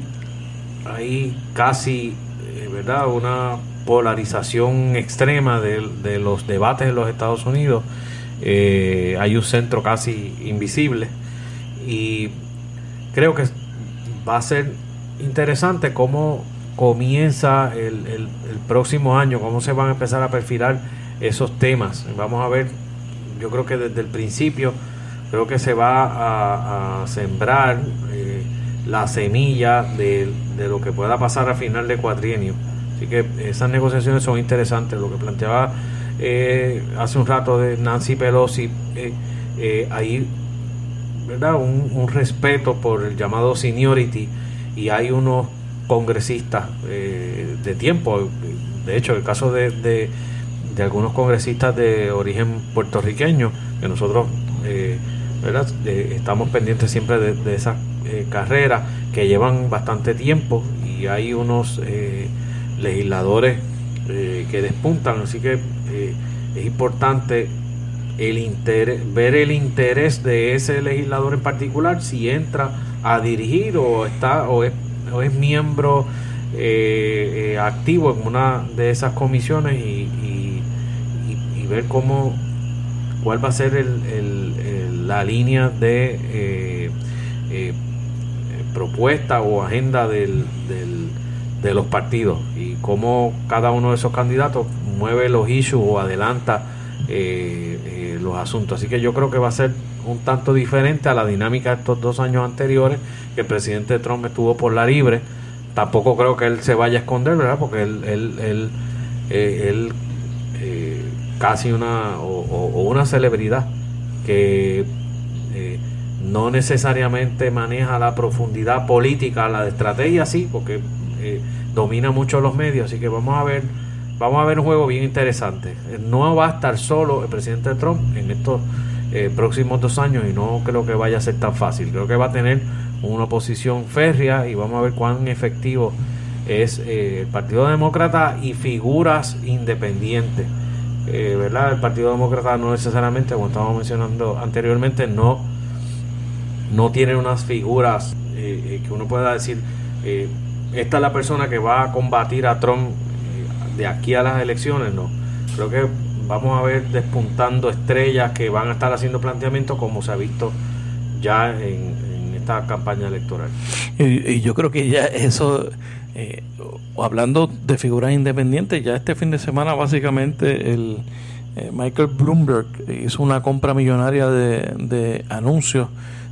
hay casi, ¿verdad?, una polarización extrema de, de, los debates en los Estados Unidos. hay un centro casi invisible y creo que va a ser interesante cómo comienza el, próximo año, cómo se van a empezar a perfilar esos temas. Vamos a ver, yo creo que desde el principio, creo que se va a, sembrar eh, la semilla de, lo que pueda pasar a final de cuatrienio. Así que esas negociaciones son interesantes. Lo que planteaba eh, hace un rato de Nancy Pelosi, eh, ahí ¿verdad? Un, respeto por el llamado seniority y hay unos congresistas eh, de tiempo, de hecho el caso de, de, algunos congresistas de origen puertorriqueño, que nosotros eh, ¿verdad? estamos pendientes siempre de, de esas eh, carreras que llevan bastante tiempo y hay unos legisladores que despuntan, así que es importante el interés, ver el interés de ese legislador en particular, si entra a dirigir o está o es, o es miembro eh, eh, activo en una de esas comisiones y, ver cómo cuál va a ser el, la línea de eh, propuesta o agenda del, del, de los partidos y cómo cada uno de esos candidatos mueve los issues o adelanta eh, los asuntos. Así que yo creo que va a ser un tanto diferente a la dinámica de estos dos años anteriores, que el presidente Trump estuvo por la libre. Tampoco creo que él se vaya a esconder, ¿verdad? Porque él, él, él, eh, eh, casi una o, una celebridad que no necesariamente maneja la profundidad política, la de estrategia sí, porque domina mucho los medios, así que vamos a ver vamos a ver un juego bien interesante. No va a estar solo el presidente Trump en estos eh, próximos dos años y no creo que vaya a ser tan fácil. Creo que va a tener una oposición férrea y vamos a ver cuán efectivo es eh, el Partido Demócrata y figuras independientes ¿verdad? El Partido Demócrata no necesariamente, como estábamos mencionando anteriormente, no, no tiene unas figuras que uno pueda decir, esta es la persona que va a combatir a Trump de aquí a las elecciones, no. Creo que vamos a ver despuntando estrellas que van a estar haciendo planteamientos como se ha visto ya en, esta campaña electoral.
Y, yo creo que ya eso, eh, hablando de figuras independientes, ya este fin de semana básicamente el eh, Michael Bloomberg hizo una compra millonaria de, anuncios,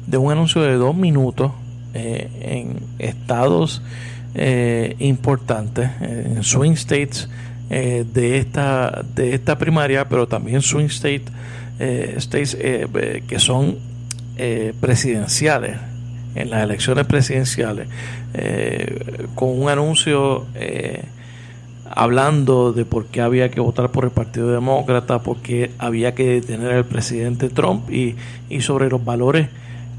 de un anuncio de dos minutos eh, en estados importantes, en swing states eh, de, esta, de esta primaria, pero también swing eh, states eh, que son presidenciales, en las elecciones presidenciales, con un anuncio hablando de por qué había que votar por el Partido Demócrata, por qué había que detener al presidente Trump y, y sobre los valores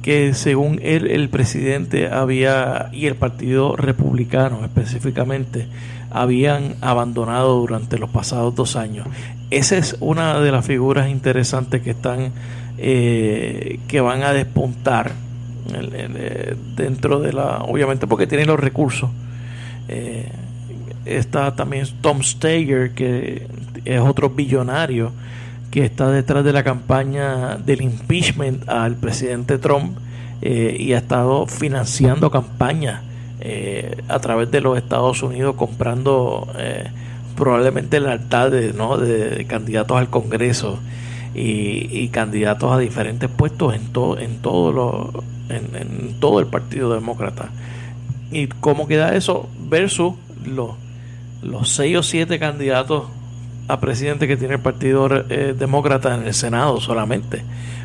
que según él el presidente había y el Partido Republicano específicamente habían abandonado durante los pasados dos años. Esa es una de las figuras interesantes que están eh, que van a despuntar dentro de la obviamente porque tienen los recursos eh, está también Tom Steger que es otro billonario que está detrás de la campaña del impeachment al presidente Trump y ha estado financiando campañas eh, a través de los Estados Unidos comprando eh, probablemente el altar de, ¿no? de, candidatos al Congreso y, candidatos a diferentes puestos en todo en todo lo, en, todo el Partido Demócrata y cómo queda eso versus los los seis o siete candidatos a presidente que tiene el Partido eh, Demócrata en el Senado solamente.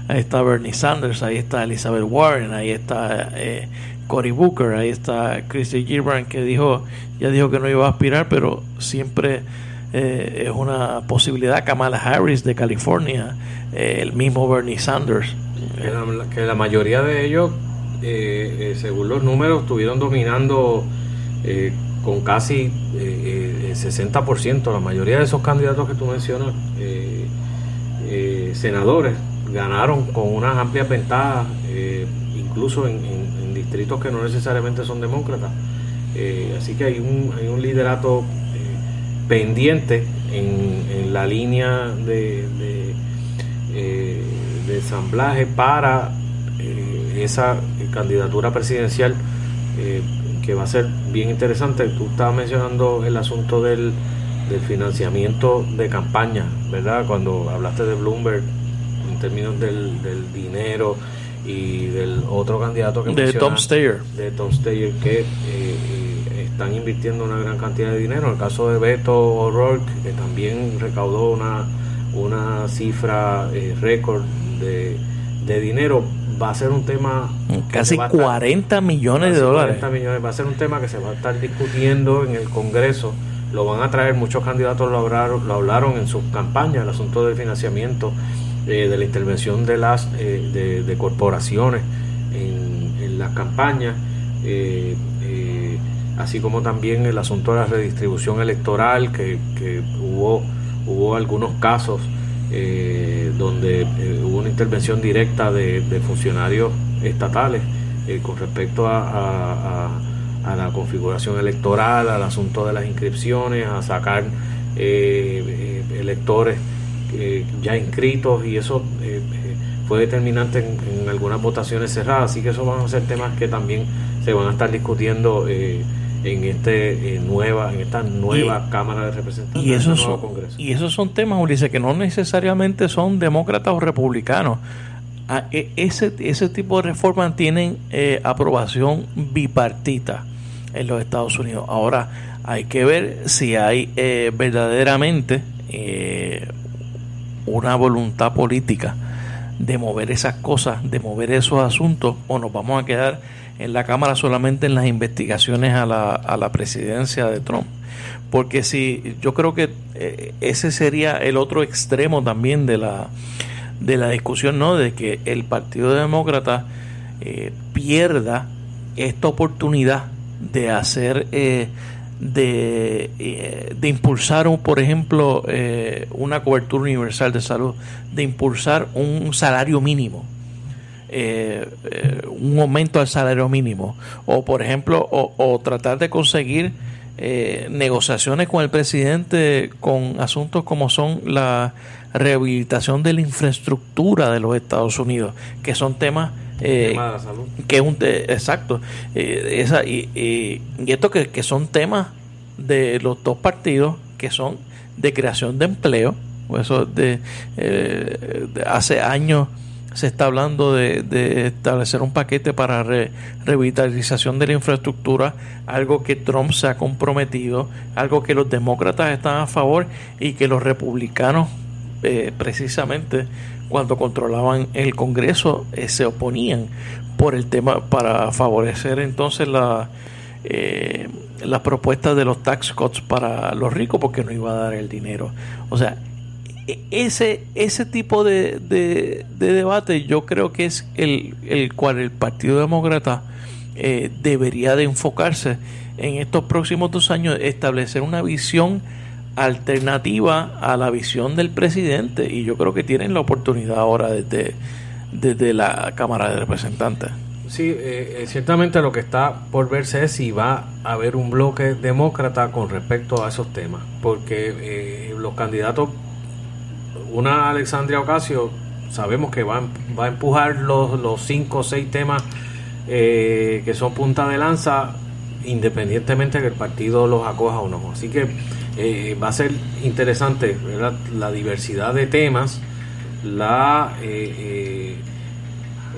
Ahí está Bernie Sanders, ahí está Elizabeth Warren, ahí está eh, Cory Booker, ahí está Christy Gillibrand que dijo, ya dijo que no iba a aspirar, pero siempre eh, es una posibilidad. Kamala Harris de California, eh, el mismo Bernie Sanders.
Que la, mayoría de ellos, eh, según los números, estuvieron dominando con casi 60%. La mayoría de esos candidatos que tú mencionas, senadores, ganaron con unas amplias ventajas, incluso en distritos que no necesariamente son demócratas. Eh, así que hay un, hay un liderato eh, pendiente en, la línea de, de, eh, ensamblaje para esa candidatura presidencial que va a ser bien interesante. Tú estabas mencionando el asunto del, del financiamiento de campaña, ¿verdad? Cuando hablaste de Bloomberg en términos del, del dinero y del otro candidato que
de Tom Steyer
de Tom Steyer que eh, eh, están invirtiendo una gran cantidad de dinero en el caso de Beto O'Rourke que también recaudó una una cifra eh, récord de, de, dinero va a ser un tema
casi 40 millones de dólares.
40 millones. Va a ser un tema que se va a estar discutiendo en el Congreso. Lo van a traer muchos candidatos lo hablaron, lo hablaron en sus campañas el asunto del financiamiento de la intervención de las eh, de, corporaciones en, en las campañas, eh, eh, así como también el asunto de la redistribución electoral, que, hubo, hubo algunos casos donde hubo una intervención directa de, funcionarios estatales con respecto a, a, la configuración electoral, al asunto de las inscripciones, a sacar electores eh, ya inscritos y eso eh, eh, fue determinante en, algunas votaciones cerradas, así que esos van a ser temas que también se van a estar discutiendo en este nueva en esta nueva Cámara de Representantes
y esos, son, y esos son temas, Ulises, que no necesariamente son demócratas o republicanos. Ah, e, ese, ese tipo de reformas tienen aprobación bipartita en los Estados Unidos. Ahora, hay que ver si hay verdaderamente una voluntad política de mover esas cosas, de mover esos asuntos, o nos vamos a quedar en la Cámara solamente en las investigaciones a la, a la presidencia de Trump. Porque si yo creo que eh, ese sería el otro extremo también de la, de la discusión, ¿no? De que el Partido Demócrata eh, pierda esta oportunidad de hacer, eh, de, eh, de impulsar, por ejemplo, eh, una cobertura universal de salud, de impulsar un salario mínimo. Eh, un aumento al salario mínimo o por ejemplo o, tratar de conseguir negociaciones con el presidente con asuntos como son la rehabilitación de la infraestructura de los Estados Unidos que son temas eh, que es un exacto eh, esa, y, y, esto que, que, son temas de los dos partidos que son de creación de empleo eso de, eh, hace años se está hablando de, de establecer un paquete para revitalización de la infraestructura, algo que Trump se ha comprometido, algo que los demócratas están a favor y que los republicanos precisamente cuando controlaban el Congreso eh, se oponían por el tema para favorecer entonces la eh, las propuestas de los tax cuts para los ricos porque no iba a dar el dinero. O sea, e, ese, ese tipo de, de, debate yo creo que es el, el cual el Partido Demócrata eh, debería de enfocarse en estos próximos dos años, establecer una visión alternativa a la visión del presidente y yo creo que tienen la oportunidad ahora desde, desde la Cámara de Representantes.
Sí, eh, eh, ciertamente lo que está por verse es si va a haber un bloque demócrata con respecto a esos temas, porque eh, los candidatos, una Alexandria Ocasio, sabemos que va, va a empujar los, los cinco o seis temas que son punta de lanza, independientemente de que el partido los acoja o no. Así que eh, va a ser interesante la diversidad de temas, la eh, eh,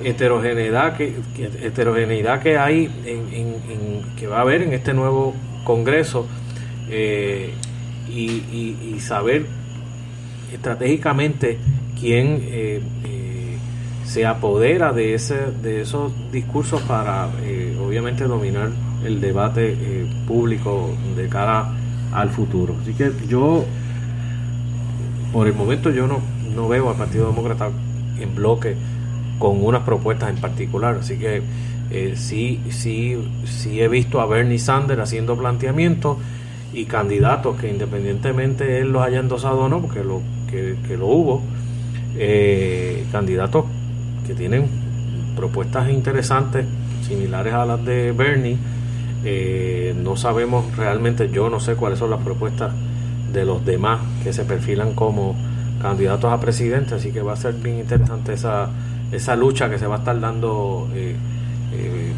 heterogeneidad que, heterogeneidad que hay en, que va a haber en este nuevo Congreso y, saber estratégicamente quién se apodera de ese de esos discursos para obviamente dominar el debate público de cara al futuro. Así que yo, por el momento, yo no, no veo al Partido Demócrata en bloque con unas propuestas en particular. Así que eh, sí, sí, sí he visto a Bernie Sanders haciendo planteamientos y candidatos que independientemente él los haya endosado o no, porque lo, que, lo hubo, eh, candidatos que tienen propuestas interesantes similares a las de Bernie eh, no sabemos realmente, yo no sé cuáles son las propuestas de los demás que se perfilan como candidatos a presidente, así que va a ser bien interesante esa, esa lucha que se va a estar dando eh, eh,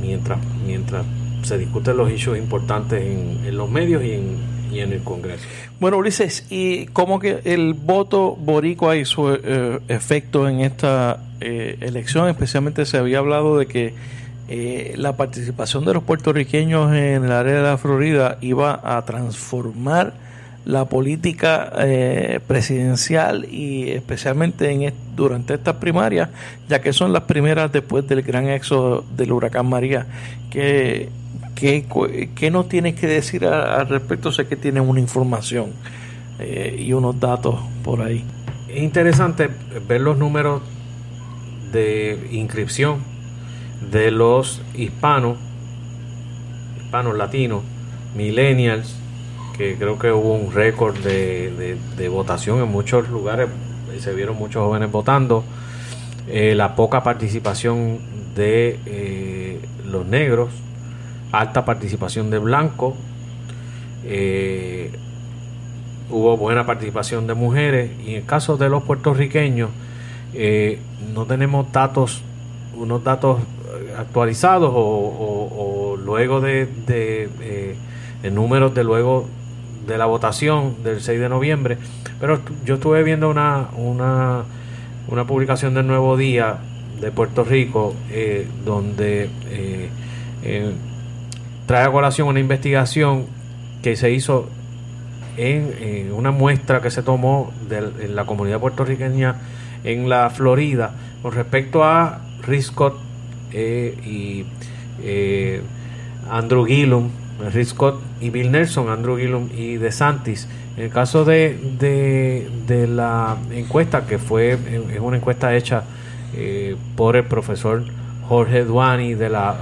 mientras, mientras se discuten los hechos importantes en, los medios y en, en el Congreso.
Bueno, Ulises, ¿y cómo que el voto boricua hizo efecto en esta eh, elección, especialmente se había hablado de que eh, la participación de los puertorriqueños en el área de la Florida iba a transformar la política eh, presidencial y especialmente en durante estas primarias, ya que son las primeras después del gran éxodo del huracán María. ¿Qué, qué, nos tienes que decir al respecto? Sé que tienes una información y unos datos por ahí.
Es interesante ver los números de inscripción de los hispanos, hispanos latinos, millennials, que creo que hubo un récord de, votación en muchos lugares, se vieron muchos jóvenes votando, eh, la poca participación de eh, los negros, alta participación de blancos, eh, hubo buena participación de mujeres. Y en el caso de los puertorriqueños, eh, no tenemos datos, unos datos actualizados o, luego de, de eh, números de luego de la votación del 6 de noviembre, pero yo estuve viendo una, una, una publicación del Nuevo Día de Puerto Rico eh, donde trae a colación una investigación que se hizo en, una muestra que se tomó de, en la comunidad puertorriqueña en la Florida con respecto a Riscott eh, y eh, Andrew Gillum, Riscott y Bill Nelson, Andrew Gillum y DeSantis. En el caso de, de, la encuesta, que fue es una encuesta hecha eh, por el profesor Jorge Duani de la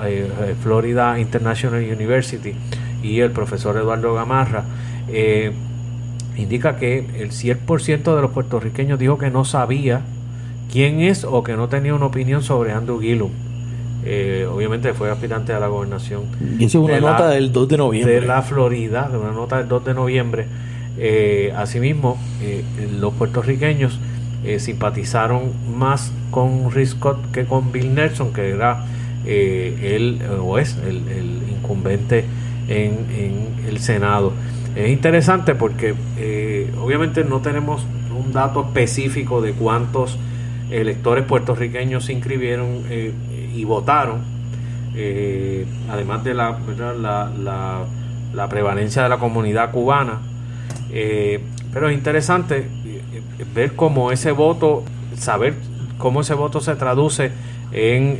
Florida International University y el profesor Eduardo Gamarra, indica que el 100% de los puertorriqueños dijo que no sabía quién es o que no tenía una opinión sobre Andrew Gillum. Eh, obviamente fue aspirante a la gobernación.
Y eso es una nota del 2 de noviembre.
De la Florida, de una nota del 2 de noviembre. Eh, asimismo, eh, los puertorriqueños simpatizaron más con Rick Scott que con Bill Nelson, que era él o es el, incumbente en, el Senado. Es interesante porque obviamente no tenemos un dato específico de cuántos electores puertorriqueños se inscribieron eh, y votaron, eh, además de la, la, la, prevalencia de la comunidad cubana. Eh, pero es interesante ver cómo ese voto, saber cómo ese voto se traduce en,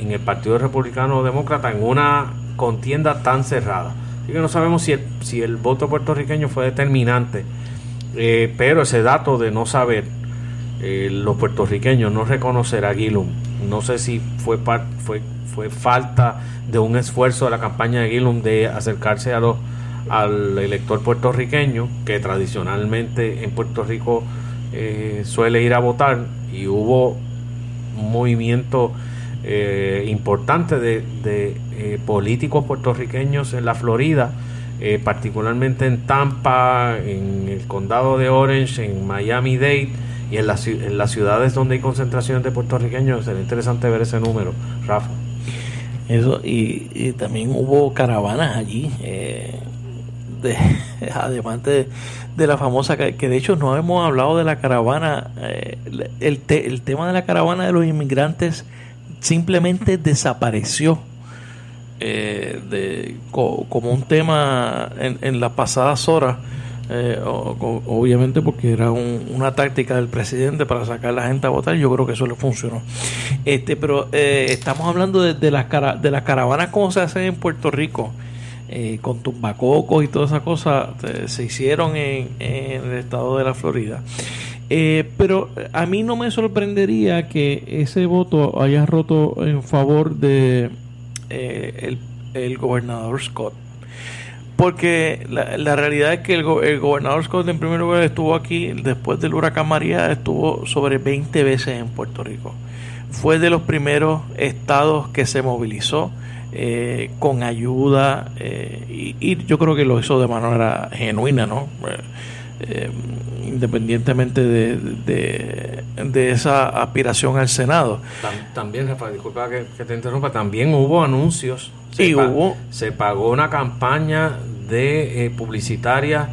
en el Partido Republicano Demócrata en una contienda tan cerrada. Así que no sabemos si el, si el voto puertorriqueño fue determinante, pero ese dato de no saber eh, los puertorriqueños no reconocer a Gillum. No sé si fue, fue, fue falta de un esfuerzo de la campaña de Gillum de acercarse a los, al elector puertorriqueño, que tradicionalmente en Puerto Rico eh, suele ir a votar, y hubo un movimiento eh, importante de, de políticos puertorriqueños en la Florida, particularmente en Tampa, en el condado de Orange, en Miami Dade, y en, las, ciudades donde hay concentraciones de puertorriqueños sería interesante ver ese número, Rafa.
Eso, y, también hubo caravanas allí, eh, de, además de, la famosa, que, de hecho no hemos hablado de la caravana, eh, el, tema de la caravana de los inmigrantes simplemente desapareció. Eh, de, como un tema en, las pasadas horas eh, obviamente porque era una táctica del presidente para sacar a la gente a votar yo creo que eso le funcionó este pero eh, estamos hablando de, las de las caravanas como se hacen en Puerto Rico eh, con tumbacocos y todas esas cosas se hicieron en, el estado de la Florida. Pero a mí no me sorprendería que ese voto haya roto en favor de el, el gobernador Scott. Porque la, realidad es que el, gobernador Scott en primer lugar estuvo aquí, después del huracán María estuvo sobre 20 veces en Puerto Rico. Fue de los primeros estados que se movilizó eh, con ayuda eh, y, yo creo que lo hizo de manera genuina, ¿no? Eh, independientemente de, de, esa aspiración al Senado.
También, Rafa, disculpa que, te interrumpa, también hubo anuncios.
Se, hubo.
se pagó una campaña de eh, publicitaria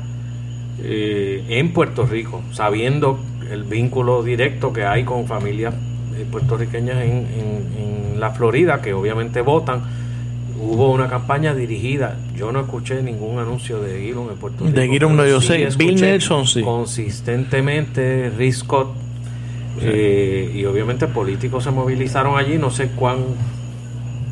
eh, en Puerto Rico, sabiendo el vínculo directo que hay con familias eh, puertorriqueñas en, en la Florida, que obviamente votan hubo una campaña dirigida. Yo no escuché ningún anuncio de Gillum en Puerto Rico.
De Gillum no, yo sé. Bill Nelson sí.
Consistentemente, Rick Scott. Eh, y obviamente políticos se movilizaron allí. No sé cuán,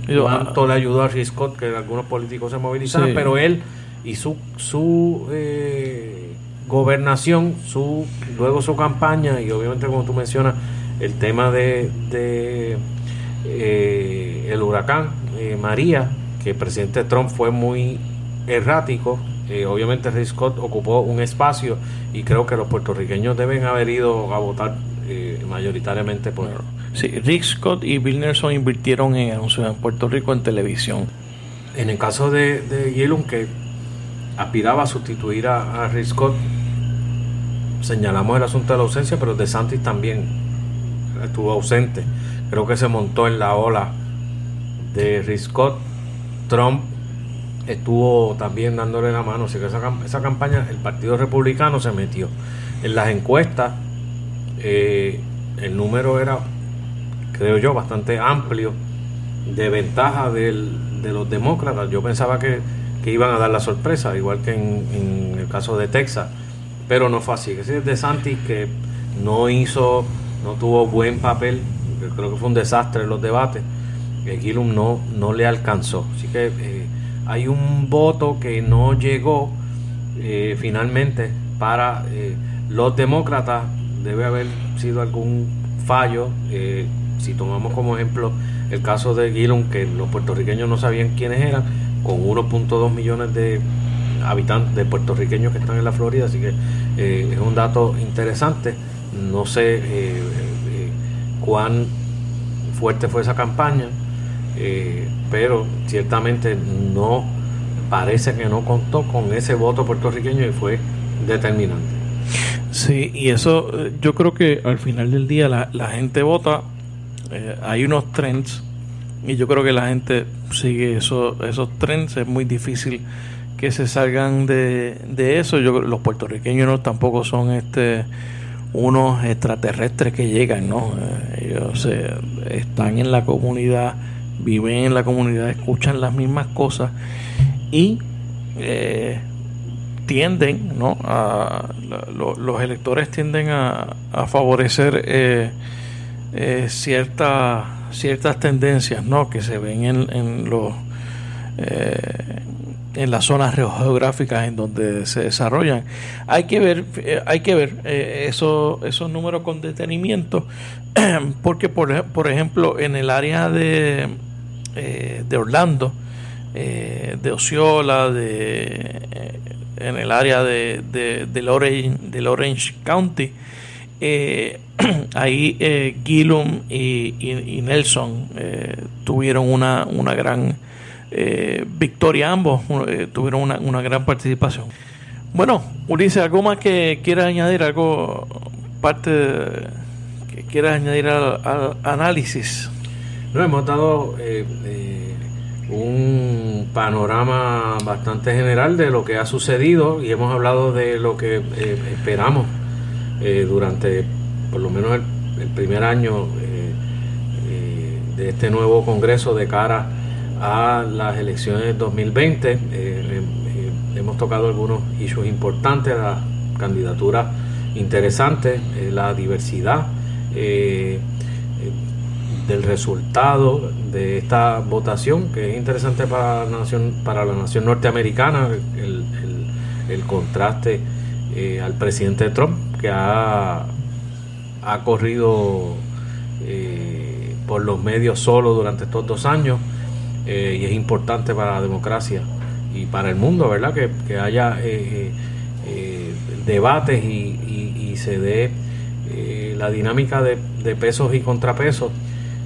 cuánto le ayudó a Rick Scott que algunos políticos se movilizaron, pero él y su, su eh, gobernación, su luego su campaña y obviamente como tú mencionas el tema de, de eh, el huracán María que el presidente Trump fue muy errático. Eh, obviamente Rick Scott ocupó un espacio y creo que los puertorriqueños deben haber ido a votar eh, mayoritariamente por...
Sí, Rick Scott y Bill Nelson invirtieron en anuncios en Puerto Rico en televisión.
En el caso de, de que aspiraba a sustituir a, Rick Scott, señalamos el asunto de la ausencia, pero de Santis también estuvo ausente. Creo que se montó en la ola de Rick Scott Trump estuvo también dándole la mano, así que esa, esa campaña el Partido Republicano se metió. En las encuestas eh, el número era, creo yo, bastante amplio de ventaja de los demócratas. Yo pensaba que, iban a dar la sorpresa, igual que en, el caso de Texas, pero no fue así. Es de Santis que no hizo, no tuvo buen papel, creo que fue un desastre los debates Gillum no, no le alcanzó. Así que eh, hay un voto que no llegó eh, finalmente para eh, los demócratas. Debe haber sido algún fallo. si tomamos como ejemplo el caso de Gillum, que los puertorriqueños no sabían quiénes eran, con 1.2 millones de habitantes de puertorriqueños que están en la Florida, así que eh, es un dato interesante. No sé eh, eh, cuán fuerte fue esa campaña, pero ciertamente no parece que no contó con ese voto puertorriqueño y fue determinante.
Sí, y eso yo creo que al final del día la, la gente vota, hay unos trends y yo creo que la gente sigue eso, esos trends, es muy difícil que se salgan de, de eso. Yo, los puertorriqueños no tampoco son este unos extraterrestres que llegan, ¿no? Eh, ellos están en la comunidad, viven en la comunidad, escuchan las mismas cosas y eh, tienden, ¿no? A, los electores tienden a, favorecer eh, ciertas ciertas tendencias, ¿no? Que se ven en, en los en las zonas geográficas en donde se desarrollan. Hay que ver, eh, hay que ver eh, esos números con detenimiento, porque por, por, ejemplo en el área de, eh, de Orlando, de Osceola, de, en el área de, de, del, Orange, Orange County, ahí Gillum y, y Nelson tuvieron una, una gran eh, victoria ambos eh, tuvieron una, gran participación. Bueno, Ulises, ¿algo más que quieras añadir? ¿Algo parte que quieras añadir al, análisis?
No, hemos dado eh, un panorama bastante general de lo que ha sucedido y hemos hablado de lo que esperamos durante por lo menos el, el primer año de este nuevo Congreso de cara a las elecciones 2020. Eh, eh, hemos tocado algunos issues importantes, la candidatura interesante, eh, la diversidad del resultado de esta votación, que es interesante para la nación, para la nación norteamericana, el, el, contraste al presidente Trump, que ha, ha corrido por los medios solo durante estos dos años eh, y es importante para la democracia y para el mundo, ¿verdad? Que, haya eh, eh, debates y, se dé la dinámica de, pesos y contrapesos.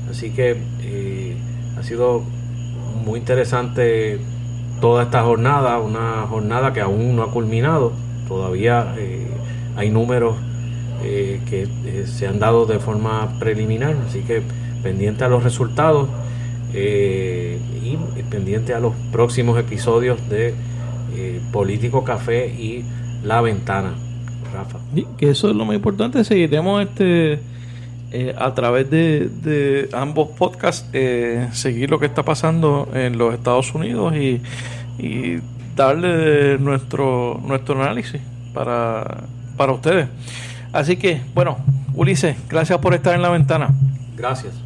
Así que ha sido muy interesante toda esta jornada, una jornada que aún no ha culminado. Todavía hay números que se han dado de forma preliminar, así que pendiente a los resultados eh, y pendiente a los próximos episodios de eh, Político Café y La Ventana. Rafa.
que eso es lo más importante, seguiremos este eh, a través de, ambos podcasts, seguir lo que está pasando en los Estados Unidos y, y darle nuestro, nuestro análisis para, para ustedes. Así que, bueno, Ulises, gracias por estar en la ventana.
Gracias.